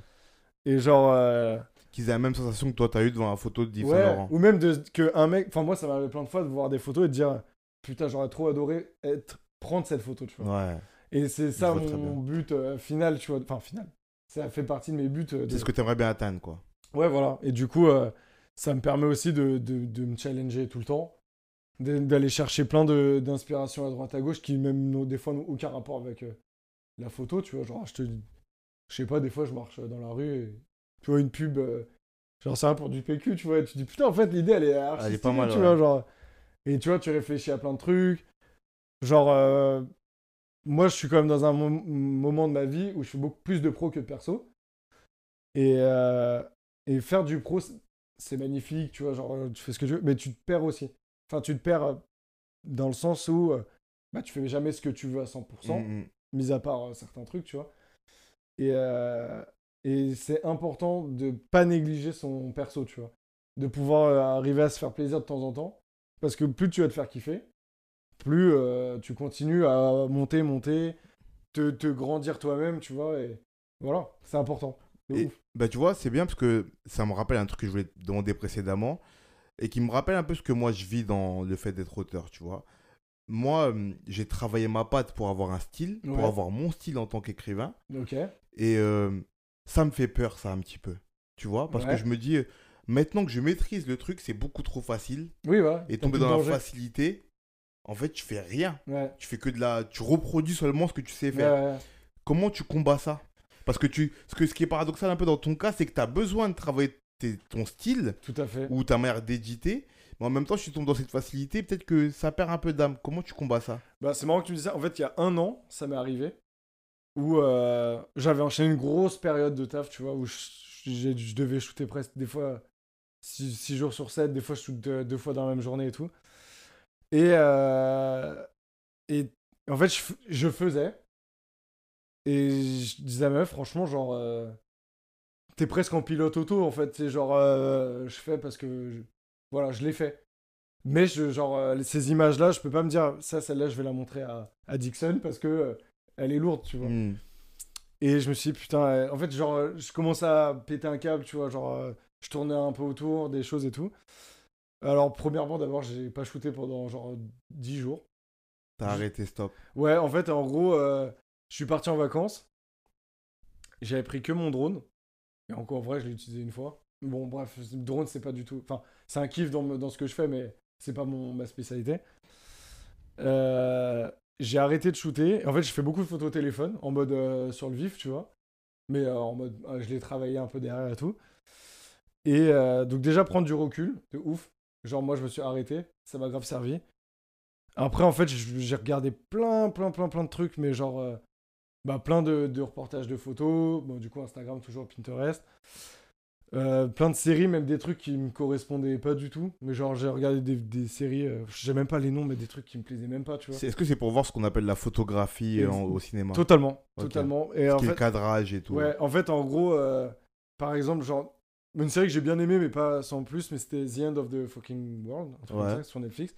Et genre, euh, Qu'ils aient la même sensation que toi, t'as eu devant la photo de Yves Saint Ouais, Laurent. ou même de, que un mec, enfin moi ça m'arrive plein de fois de voir des photos et de dire putain j'aurais trop adoré être prendre cette photo tu vois. Ouais. Et c'est ça mon but euh, final tu vois, enfin final. Ça fait partie de mes buts. euh, de- C'est ce que t'aimerais bien atteindre, quoi. Ouais voilà. Et du coup ça me permet aussi de, de, de me challenger tout le temps, d'aller chercher plein d'inspirations à droite à gauche qui même des fois n'ont aucun rapport avec euh, la photo tu vois genre je te Je sais pas, des fois, je marche dans la rue et tu vois une pub, euh, genre c'est un pour du PQ, tu vois, et tu dis putain, en fait, l'idée, elle est archi Elle est pas mal, tu ouais. vois, genre. Et tu vois, tu réfléchis à plein de trucs. Genre, euh, moi, je suis quand même dans un mo- moment de ma vie où je fais beaucoup plus de pro que de perso. Et, euh, et faire du pro, c'est- magnifique, tu vois, genre, euh, tu fais ce que tu veux, mais tu te perds aussi. Enfin, tu te perds euh, dans le sens où euh, bah, tu fais jamais ce que tu veux à 100%, Mm, mm. mis à part certains trucs, tu vois. Et, euh, et c'est important de pas négliger son perso, tu vois. De pouvoir arriver à se faire plaisir de temps en temps. Parce que plus tu vas te faire kiffer, plus euh, tu continues à monter, monter, te, te grandir toi-même, tu vois. Et voilà, c'est important. Et-. Bah, tu vois, c'est bien parce que ça me rappelle un truc que je voulais te demander précédemment et qui me rappelle un peu ce que moi je vis dans le fait d'être auteur, tu vois. Moi, j'ai travaillé ma patte pour avoir un style, pour avoir mon style en tant qu'écrivain. Et euh, ça me fait peur, ça, un petit peu. Tu vois Parce Ouais. que je me dis, maintenant que je maîtrise le truc, c'est beaucoup trop facile. Oui, ouais. Et tomber dans la danger. facilité, en fait, tu fais rien. Ouais. Tu fais que de la. Tu reproduis seulement ce que tu sais faire. Comment tu combats ça? Parce que tu, ce, que ce qui est paradoxal un peu dans ton cas, c'est que tu as besoin de travailler ton style Tout à fait. ou ta manière d'éditer, mais en même temps, tu tombes dans cette facilité, peut-être que ça perd un peu d'âme. Comment tu combats ça? Bah, c'est marrant que tu me dises ça. En fait, il y a un an, ça m'est arrivé où euh, j'avais enchaîné une grosse période de taf, tu vois, où je, je devais shooter presque des fois 6 jours sur 7, des fois je shoot deux, deux fois dans la même journée et tout. Et, euh, et en fait, je faisais. Et je disais à ma meuf, franchement, genre, euh, t'es presque en pilote auto, en fait. C'est genre, euh, je fais parce que, je- voilà, je l'ai fait. Mais je, genre, euh, ces images-là, je peux pas me dire, ça, celle-là, je vais la montrer à, à Dixon parce que elle est lourde, tu vois. Hmm. Et je me suis dit, putain, en fait, genre, je commençais à péter un câble, tu vois, genre, je tournais un peu autour des choses et tout. Alors, premièrement, d'abord, j'ai pas shooté pendant genre 10 jours. T'as arrêté, stop. Ouais, en fait, en gros, euh, je suis parti en vacances. J'avais pris que mon drone. Et encore, en vrai, je l'ai utilisé une fois. Bon, bref, drone, c'est pas du tout. Enfin, c'est un kiff dans, ce que je fais, mais c'est pas mon, ma spécialité. Euh, j'ai arrêté de shooter. En fait, je fais beaucoup de photos au téléphone, en mode euh, sur le vif, tu vois. Mais euh, en mode, je l'ai travaillé un peu derrière et tout. Et donc, déjà, prendre du recul, de ouf. Genre, moi, je me suis arrêté. Ça m'a grave servi. Après, en fait, j'ai regardé plein, plein, plein, plein de trucs, mais genre, bah, plein de, de reportages de photos. Bon, du coup, Instagram, toujours Pinterest. Euh, plein de séries, même des trucs qui me correspondaient pas du tout. Mais genre, j'ai regardé des, des séries, euh, je sais même pas les noms, mais des trucs qui me plaisaient même pas, tu vois. Est-ce que c'est pour voir ce qu'on appelle la photographie euh, en- au cinéma? Totalement, totalement. Et Ce en fait, le cadrage et tout. Ouais, en fait, en gros, euh, par exemple, genre, une série que j'ai bien aimée, mais pas sans plus, mais c'était The End of the Fucking World, un truc comme Ouais. ça, sur Netflix.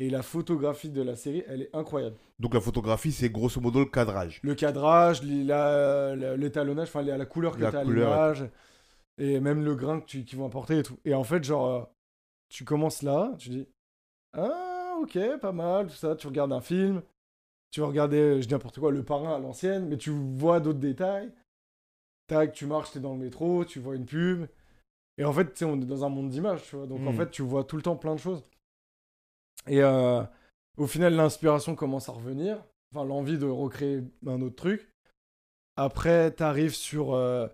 Et la photographie de la série, elle est incroyable. Donc la photographie, c'est grosso modo le cadrage. Le cadrage, l'étalonnage, enfin, la couleur que tu as à l'image, et même le grain qu'ils vont apporter et tout. Et en fait, genre, euh, tu commences là, tu dis, ah, ok, pas mal, tout ça. Tu regardes un film, tu vas regarder, je dis n'importe quoi, Le Parrain à l'ancienne, mais tu vois d'autres détails. Tac, tu marches, t'es dans le métro, tu vois une pub. Et en fait, tu sais, on est dans un monde d'images, tu vois. Donc, en Mhm. fait, tu vois tout le temps plein de choses. Et euh, au final, l'inspiration commence à revenir. Enfin, l'envie de recréer un autre truc. Après, t'arrives sur euh,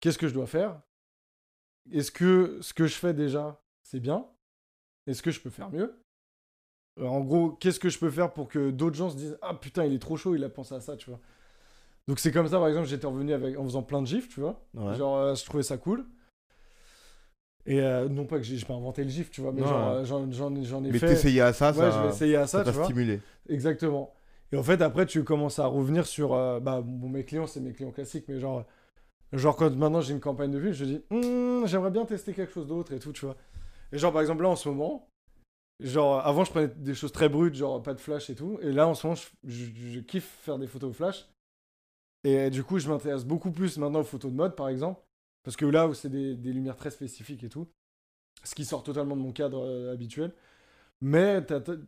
qu'est-ce que je dois faire? Est-ce que ce que je fais déjà, c'est bien? Est-ce que je peux faire mieux? Euh, En gros, qu'est-ce que je peux faire pour que d'autres gens se disent Ah putain, il est trop chaud, il a pensé à ça, tu vois? Donc c'est comme ça, par exemple, j'étais revenu avec, en faisant plein de gifs, tu vois? Ouais. Genre, je trouvais ça cool. Et euh, non pas que j'ai pas inventé le gif, tu vois, mais euh, j'en, ai Mais fait. t'essayais à ça, ouais, ça je vais essayer à ça, ça tu vois. stimulé. Exactement. Et en fait, après, tu commences à revenir sur. euh, bah, bon, mes clients, c'est mes clients classiques, mais genre. Genre, quand maintenant j'ai une campagne de vue, je dis, Hum, j'aimerais bien tester quelque chose d'autre et tout, tu vois. Et genre, par exemple, là, en ce moment, genre, avant, je prenais des choses très brutes, genre, pas de flash et tout. Et là, en ce moment, je, je- je kiffe faire des photos flash. Et du coup, je m'intéresse beaucoup plus maintenant aux photos de mode, par exemple. Parce que là, c'est des, des lumières très spécifiques et tout. Ce qui sort totalement de mon cadre euh, habituel. Mais,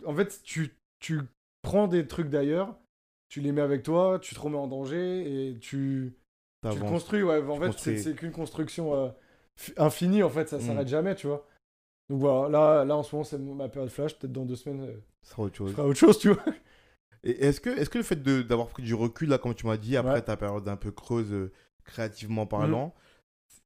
en fait, tu, tu prends des trucs d'ailleurs, tu les mets avec toi, tu te remets en danger et tu, tu le construis. Ouais, en Tu fait, c'est qu'une construction euh, infinie, en fait, ça Mm. s'arrête jamais, tu vois. Donc voilà, là, là en ce moment, c'est ma période flash. Peut-être dans deux semaines, euh, Ça sera autre chose. ferai autre chose, tu vois. Et est-ce que, est-ce que le fait d'avoir pris du recul, là, comme tu m'as dit, après Ouais. ta période un peu creuse, euh, créativement Mm.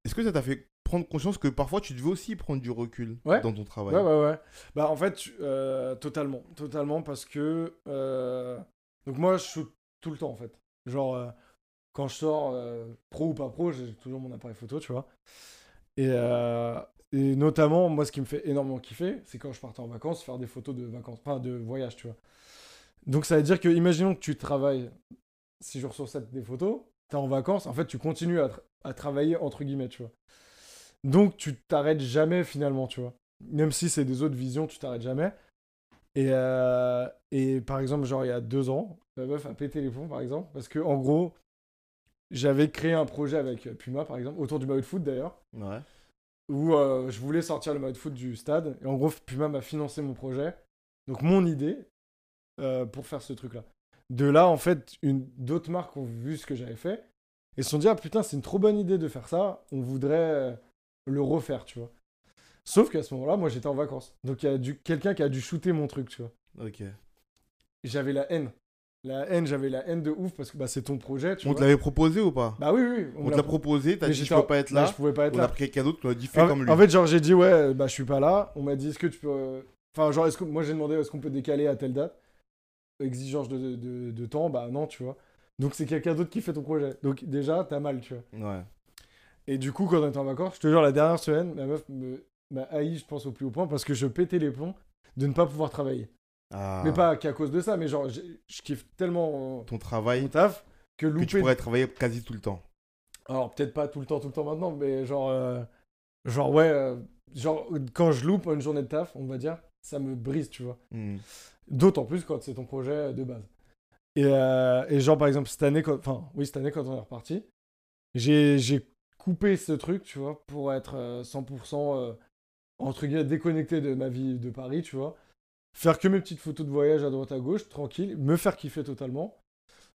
Est-ce que ça t'a fait prendre conscience que parfois tu devais aussi prendre du recul Ouais. dans ton travail Ouais, ouais, ouais. Bah, en fait, euh, totalement. Totalement, parce que. euh, Donc, moi, je shoot tout le temps, en fait. Genre, euh, quand je sors, pro ou pas pro, j'ai toujours mon appareil photo, tu vois. Et, et notamment, moi, ce qui me fait énormément kiffer, c'est quand je partais en vacances, faire des photos de vacances, enfin, de voyage, tu vois. Donc, ça veut dire que, imaginons que tu travailles 6 jours sur 7 des photos, t'es en vacances, en fait, tu continues à, tra- à travailler, entre guillemets, tu vois. Donc, tu t'arrêtes jamais, finalement, tu vois même si c'est des autres visions, tu t'arrêtes jamais. Et, euh, et par exemple, genre il y a deux ans, ma meuf a pété les plombs, par exemple, parce que en gros, j'avais créé un projet avec Puma, par exemple, autour du maillot de foot d'ailleurs, Ouais. où euh, je voulais sortir le maillot de foot du stade. Et en gros, Puma m'a financé mon projet, donc mon idée, euh, pour faire ce truc-là. De là, en fait, une, d'autres marques ont vu ce que j'avais fait et se sont dit, ah putain, c'est une trop bonne idée de faire ça, on voudrait euh, le refaire, tu vois. Sauf qu'à ce moment-là, moi j'étais en vacances. Donc il y a dû, quelqu'un qui a dû shooter mon truc, tu vois. Ok. J'avais la haine. La haine, j'avais la haine de ouf parce que bah, c'est ton projet, tu On te l'avait proposé ou pas? Bah oui, oui. On te l'a proposé, t'as Mais dit je peux pas être mais là. je pouvais pas être On là. a pris quelqu'un d'autre a dit fais En, comme lui. en fait, genre, j'ai dit, ouais, bah, je suis pas là. On m'a dit, est-ce que tu peux. euh, Enfin, genre, est-ce que... moi, j'ai demandé, est-ce qu'on peut décaler à telle date? Exigence de, de, de temps, bah non, tu vois. Donc, c'est quelqu'un d'autre qui fait ton projet. Donc, déjà, t'as mal, tu vois. Ouais. Et du coup, quand on était en vacances, je te jure, la dernière semaine, ma meuf me- m'a haï, je pense, au plus haut point parce que je pétais les plombs de ne pas pouvoir travailler. Ah. Mais pas qu'à cause de ça, mais genre, je kiffe tellement euh, Ton travail taf que que tu louper. pourrais travailler quasi tout le temps. Alors, peut-être pas tout le temps, tout le temps maintenant, mais genre, euh, genre ouais, euh, genre, quand je loupe une journée de taf, on va dire, ça me brise, tu vois. Hmm. D'autant plus quand c'est ton projet de base. Et, euh, et genre, par exemple, cette année, quand... enfin, oui, cette année, quand on est reparti, j'ai j'ai coupé ce truc, tu vois, pour être euh, 100% euh, entre guillemets déconnecté de ma vie de Paris, tu vois. Faire que mes petites photos de voyage à droite à gauche, tranquille, me faire kiffer totalement.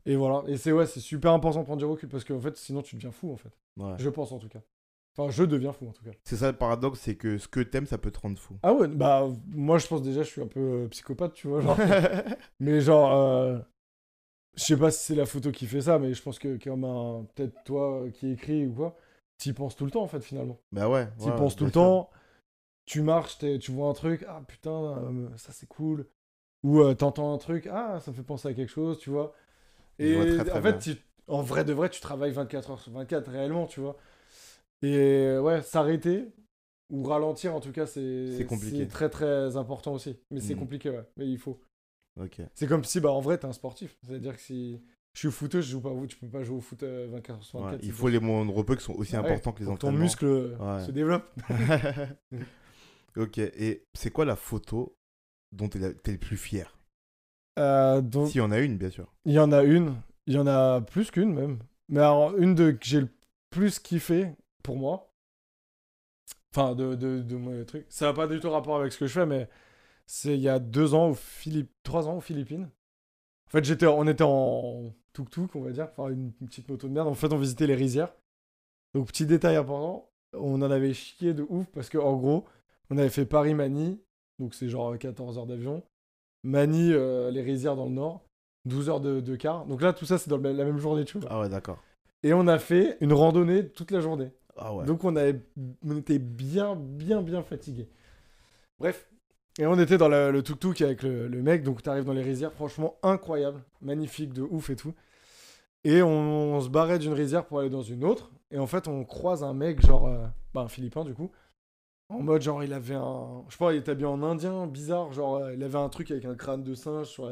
Et voilà. Et c'est ouais, c'est super important de prendre du recul parce qu'en fait, sinon tu deviens fou en fait. Ouais. Je pense en tout cas. Enfin, je deviens fou en tout cas. C'est ça le paradoxe, c'est que ce que t'aimes, ça peut te rendre fou. Ah ouais, bah moi je pense déjà je suis un peu euh, psychopathe, tu vois. Genre. mais genre, euh, je sais pas si c'est la photo qui fait ça, mais je pense que comme un peut-être toi euh, qui écris ou quoi, t'y penses tout le temps en fait finalement. bah ouais. T'y ouais, penses tout le sûr. temps. Tu marches, t'es- tu vois un truc, ah putain, ça c'est cool. Ou t'entends un truc, ah ça me fait penser à quelque chose, tu vois. Et vois très, très en fait, tu- en vrai de vrai, tu travailles 24 heures sur 24 réellement, tu vois. Et euh, ouais, s'arrêter ou ralentir en tout cas, c'est compliqué. très très important aussi. Mais c'est Mhm. compliqué, ouais. Mais il faut. C'est comme si, bah en vrai, t'es un sportif. C'est-à-dire que si je suis footeuse, je joue pas tu peux pas jouer au foot euh, 24 heures sur Ouais, 24. il c'est faut les moments de repos qui sont aussi Ouais, importants que les que ton entraînements. muscle euh, Ouais. se développe. ok. Et c'est quoi la photo dont t'es la- t'es le plus fier? Euh, donc, S'il y en a une, bien sûr. il y en a une, il y en a plus qu'une même. Mais alors, une de que j'ai le plus kiffé pour moi, enfin, de, de, de mon truc, ça n'a pas du tout rapport avec ce que je fais, mais c'est il y a deux ans, aux Philippines, trois ans aux Philippines. En fait, j'étais, on était en tuk-tuk, on va dire, enfin, une, une petite moto de merde. En fait, on visitait les rizières. Donc, petit détail important, on en avait chié de ouf parce que, en gros, on avait fait Paris-Manille, donc c'est genre 14 heures d'avion. Manille, euh, les rizières dans le nord, 12 heures de, de car. Donc là, tout ça, c'est dans la même journée, tu vois. Ah ouais, d'accord. Et on a fait une randonnée toute la journée. Ah. Donc on, avait, on était bien, bien, bien fatigués. Bref. Et on était dans le, tuk-tuk avec le, mec, donc t'arrives dans les rizières, franchement incroyable, magnifique, de ouf et tout. Et on, se barrait d'une rizière pour aller dans une autre. Et en fait, on croise un mec, genre, euh, bah, un Philippin du coup. En mode, genre, il avait un. Je sais pas, il était habillé en indien, bizarre. Genre, euh, il avait un truc avec un crâne de singe sur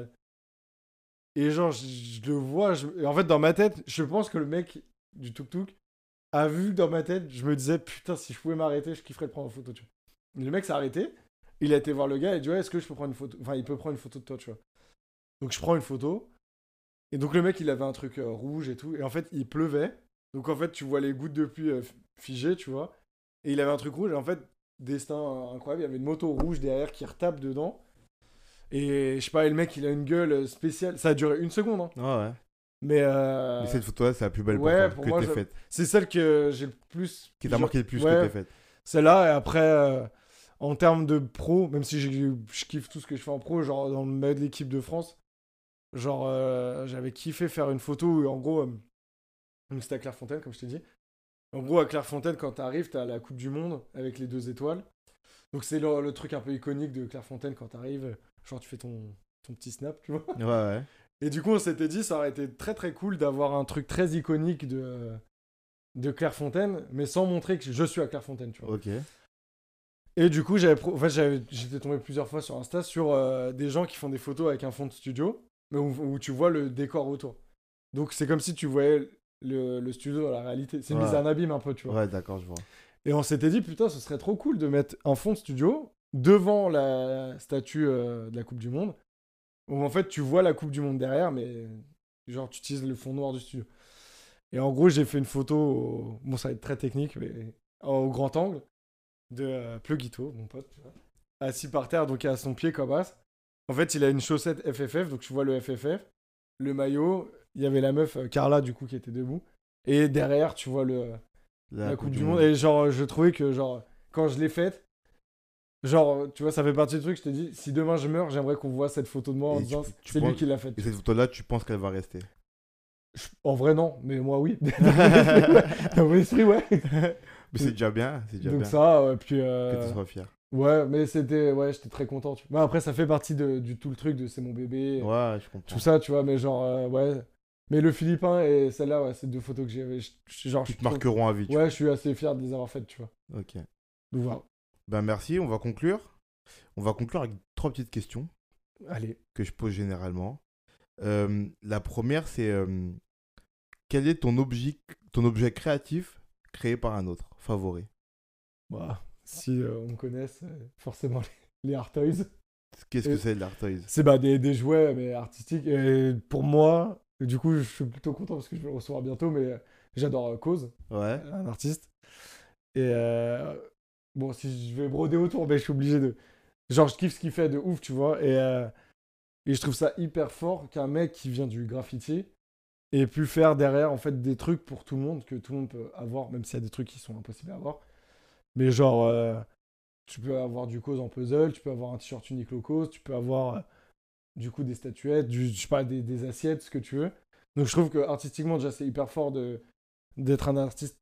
Et genre, je, le vois. je- en fait, dans ma tête, je pense que le mec du tuk-tuk a vu que dans ma tête, je me disais, putain, si je pouvais m'arrêter, je kifferais de prendre en photo, tu vois. Le mec s'est arrêté. Il a été voir le gars et il dit, ouais, est-ce que je peux prendre une photo? Enfin, il peut prendre une photo de toi, tu vois. Donc, je prends une photo. Et donc, le mec, il avait un truc euh, rouge et tout. Et en fait, il pleuvait. Donc, en fait, tu vois les gouttes de pluie euh, figées, tu vois. Et il avait un truc rouge. Et en fait, destin incroyable, il y avait une moto rouge derrière qui retape dedans. Et je sais pas, et le mec, il a une gueule euh, spéciale. Ça a duré une seconde, hein. Ouais. Mais, euh, Mais cette photo-là, c'est la plus belle ouais, pour que moi, je- faite. c'est celle que j'ai le plus. Qui t'a marqué le plus Ouais. que faite. Celle-là, et après, euh, en termes de pro, même si je kiffe tout ce que je fais en pro, genre dans le maillot de l'équipe de France, genre euh, j'avais kiffé faire une photo où en gros, c'était à Clairefontaine, comme je t'ai dit. En gros, à Clairefontaine, quand t'arrives, t'as la Coupe du Monde avec les deux étoiles. Donc c'est le, le truc un peu iconique de Clairefontaine quand t'arrives. Genre, tu fais ton, ton petit snap, tu vois. Ouais, ouais. Et du coup, on s'était dit, ça aurait été très très cool d'avoir un truc très iconique de, de Clairefontaine, mais sans montrer que je suis à Clairefontaine, tu vois. Ok. Et du coup, j'avais, pro- j'étais tombé plusieurs fois sur Insta sur euh, des gens qui font des photos avec un fond de studio, mais où, où tu vois le décor autour. Donc c'est comme si tu voyais le, le studio dans la réalité. C'est une Ouais. mise en abîme un peu, tu vois. Ouais, d'accord, je vois. Et on s'était dit, putain, ce serait trop cool de mettre un fond de studio devant la statue euh, de la Coupe du Monde, où en fait tu vois la Coupe du Monde derrière, mais genre tu utilises le fond noir du studio. Et en gros, j'ai fait une photo, au- bon, ça va être très technique, mais au grand angle, de euh, Pluguito, mon pote, tu vois, assis par terre, donc à son pied comme as. En fait, il a une chaussette FFF, donc tu vois le FFF, le maillot, il y avait la meuf euh, Carla, du coup, qui était debout. Et derrière, tu vois le, la, coupe, du monde. Et genre, je trouvais que, genre, quand je l'ai faite, genre, tu vois, ça fait partie du truc. Je te dis, si demain je meurs, j'aimerais qu'on voit cette photo de moi en Et disant, c'est lui qui l'a faite. Et cette photo-là, tu penses qu'elle va rester? Je- En vrai, non, mais moi, oui. Dans mon esprit, ouais. Mais c'est déjà bien, c'est déjà Donc bien ça, ouais, puis. que euh, tu sois fier. Ouais, mais c'était. Ouais, j'étais très content. Tu... vois. après, ça fait partie de, du tout le truc de c'est mon bébé. Ouais, je comprends. Tout ça, tu vois, mais genre, euh, ouais. Mais le Philippin et celle-là, ouais, c'est deux photos que j'ai. Genre, Qui je te marqueront à vie. Ouais, je suis assez fier de les avoir faites, tu vois. vois. Ok. Donc voilà. Ben merci, on va conclure. On va conclure avec trois petites questions Allez. que je pose généralement. Euh, la première, c'est euh, quel est ton objet, ton objet créatif créé par un autre, favori? Bah, si euh, on me connaisse, euh, forcément les, les Art Toys. Qu'est-ce que c'est l'Art Toys? C'est bah, des, des jouets, mais artistiques. Et pour moi, du coup, je suis plutôt content parce que je vais le recevoir bientôt, mais j'adore Cause, Ouais. un artiste. Et bon, si je vais broder autour, mais je suis obligé de. Genre, je kiffe ce qu'il fait de ouf, tu vois. Et, euh, et je trouve ça hyper fort qu'un mec qui vient du graffiti ait pu faire derrière, en fait, des trucs pour tout le monde, que tout le monde peut avoir, même s'il y a des trucs qui sont impossibles à avoir. Mais genre, euh, tu peux avoir du cause en puzzle, tu peux avoir un t-shirt Uniqlo cause, tu peux avoir euh, du coup des statuettes, du, des, assiettes, ce que tu veux. Donc je trouve que artistiquement, déjà, c'est hyper fort d'être un artiste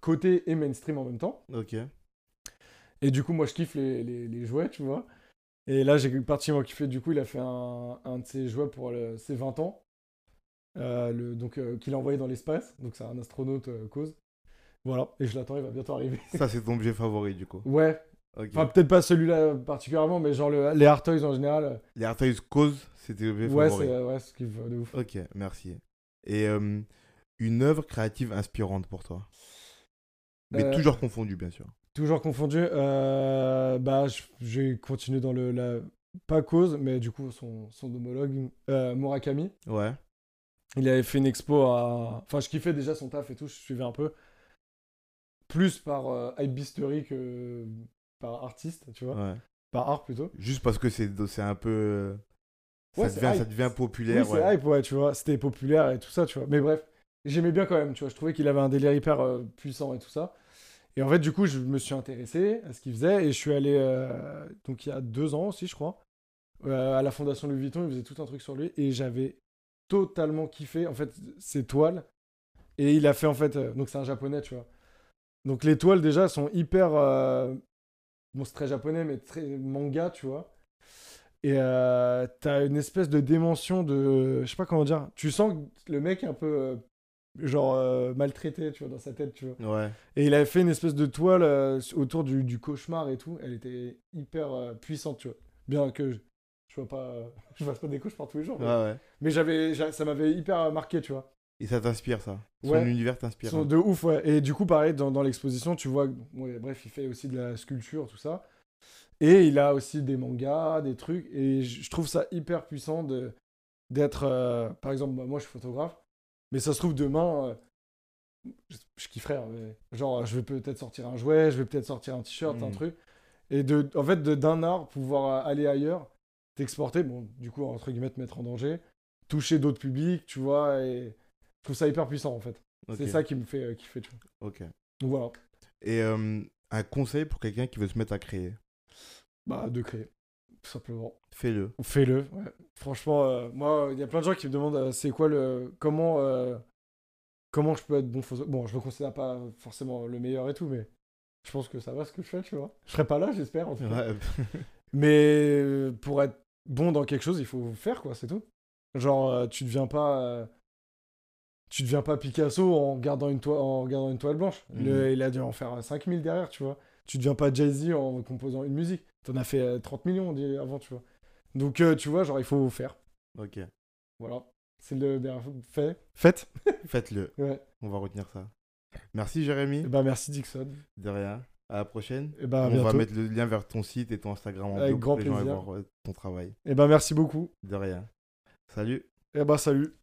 côté et mainstream en même temps. Ok. Et du coup, moi, je kiffe les, les, les jouets, tu vois. Et là, j'ai particulièrement kiffé. Du coup, il a fait un, un de ses jouets pour le- ses 20 ans. Euh, le, donc, euh, qu'il a envoyé dans l'espace. Donc, c'est un astronaute euh, cause. Voilà. Et je l'attends, il va bientôt arriver. Ça, c'est ton objet favori, du coup. ouais. Enfin, peut-être pas celui-là particulièrement, mais genre le- les Art Toys en général. Les Art Toys cause, c'était l'objet Ouais, favori. c'est ouais, ce qui va de ouf. Ok, merci. Et une œuvre créative inspirante pour toi? Mais toujours confondu, bien sûr. Toujours confondu. euh, bah, je, je vais continuer dans le. La, pas cause, mais du coup, son, son homologue, euh, Murakami. Ouais. Il avait fait une expo à. Enfin, je kiffais déjà son taf et tout, je suivais un peu. Plus par euh, hypebeastery que par artiste, tu vois. ouais. Par art plutôt. Juste parce que c'est c'est un peu. Ça, Ouais, devient, ça devient Oui, populaire. c'est ouais. hype, ouais, tu vois. C'était populaire et tout ça, tu vois. Mais bref, j'aimais bien quand même, tu vois. Je trouvais qu'il avait un délire hyper euh, puissant et tout ça. Et en fait, du coup, je me suis intéressé à ce qu'il faisait et je suis allé, euh, donc il y a deux ans aussi, je crois, euh, à la Fondation Louis Vuitton. Il faisait tout un truc sur lui et j'avais totalement kiffé, en fait, ses toiles. Et il a fait, en fait, euh, donc c'est un japonais, tu vois. Donc les toiles, déjà, sont hyper. bon, c'est très japonais, mais très manga, tu vois. Et t'as une espèce de dimension de. Je sais pas comment dire. Tu sens que le mec est un peu. Genre euh, maltraité, tu vois, dans sa tête, tu vois. Ouais. Et il avait fait une espèce de toile euh, autour du, du cauchemar et tout. Elle était hyper euh, puissante, tu vois. Bien que je, je vois pas. je fasse pas des cauchemars tous les jours. Ouais, mais, ouais. mais j'avais, j'a- ça m'avait hyper marqué, tu vois. Et ça t'inspire, ça? Son univers t'inspire. Hein. de ouf, ouais. Et du coup, pareil, dans, dans l'exposition, tu vois, bref, il fait aussi de la sculpture, tout ça. Et il a aussi des mangas, des trucs. Et je trouve ça hyper puissant de d'être. par exemple, moi, je suis photographe. Mais ça se trouve, demain, euh, je, je kifferais. hein, mais genre, je vais peut-être sortir un jouet, je vais peut-être sortir un t-shirt, un Mhm. truc. Et de, en fait, de- d'un art, pouvoir aller ailleurs, t'exporter, bon, du coup, entre guillemets, te mettre en danger, toucher d'autres publics, tu vois. Et je trouve ça hyper puissant, en fait. C'est ça qui me fait euh, kiffer, tu vois. Ok. Donc voilà, Et euh, un conseil pour quelqu'un qui veut se mettre à créer? Bah, de créer, tout simplement. Fais-le. Fais-le. ouais. Franchement, euh, moi, il y a plein de gens qui me demandent euh, c'est quoi le. Comment. euh, comment je peux être bon photographe? Bon, je me considère pas forcément le meilleur et tout, mais je pense que ça va ce que je fais, tu vois. Je serai pas là, j'espère, en tout cas. Ouais. Mais pour être bon dans quelque chose, il faut faire, quoi, c'est tout. Genre, tu deviens pas. tu deviens pas Picasso en regardant une, toi- en regardant une toile blanche. Mhm. Le- il a dû en faire 5000 derrière, tu vois. Tu deviens pas Jay-Z en composant une musique. T'en as fait euh, 30 millions on dit, avant, tu vois. Donc, euh, tu vois, genre, il faut faire. Ok. Voilà. C'est le dernier fait. Fait. Faites-le. Ouais. On va retenir ça. Merci Jérémy. Et bah, merci Dixon. De rien. À la prochaine. Et bah, à On va mettre le lien vers ton site et ton Instagram en Avec grand pour les gens voir euh, ton travail. Et bah, merci beaucoup. De rien. Salut. Et bah, salut.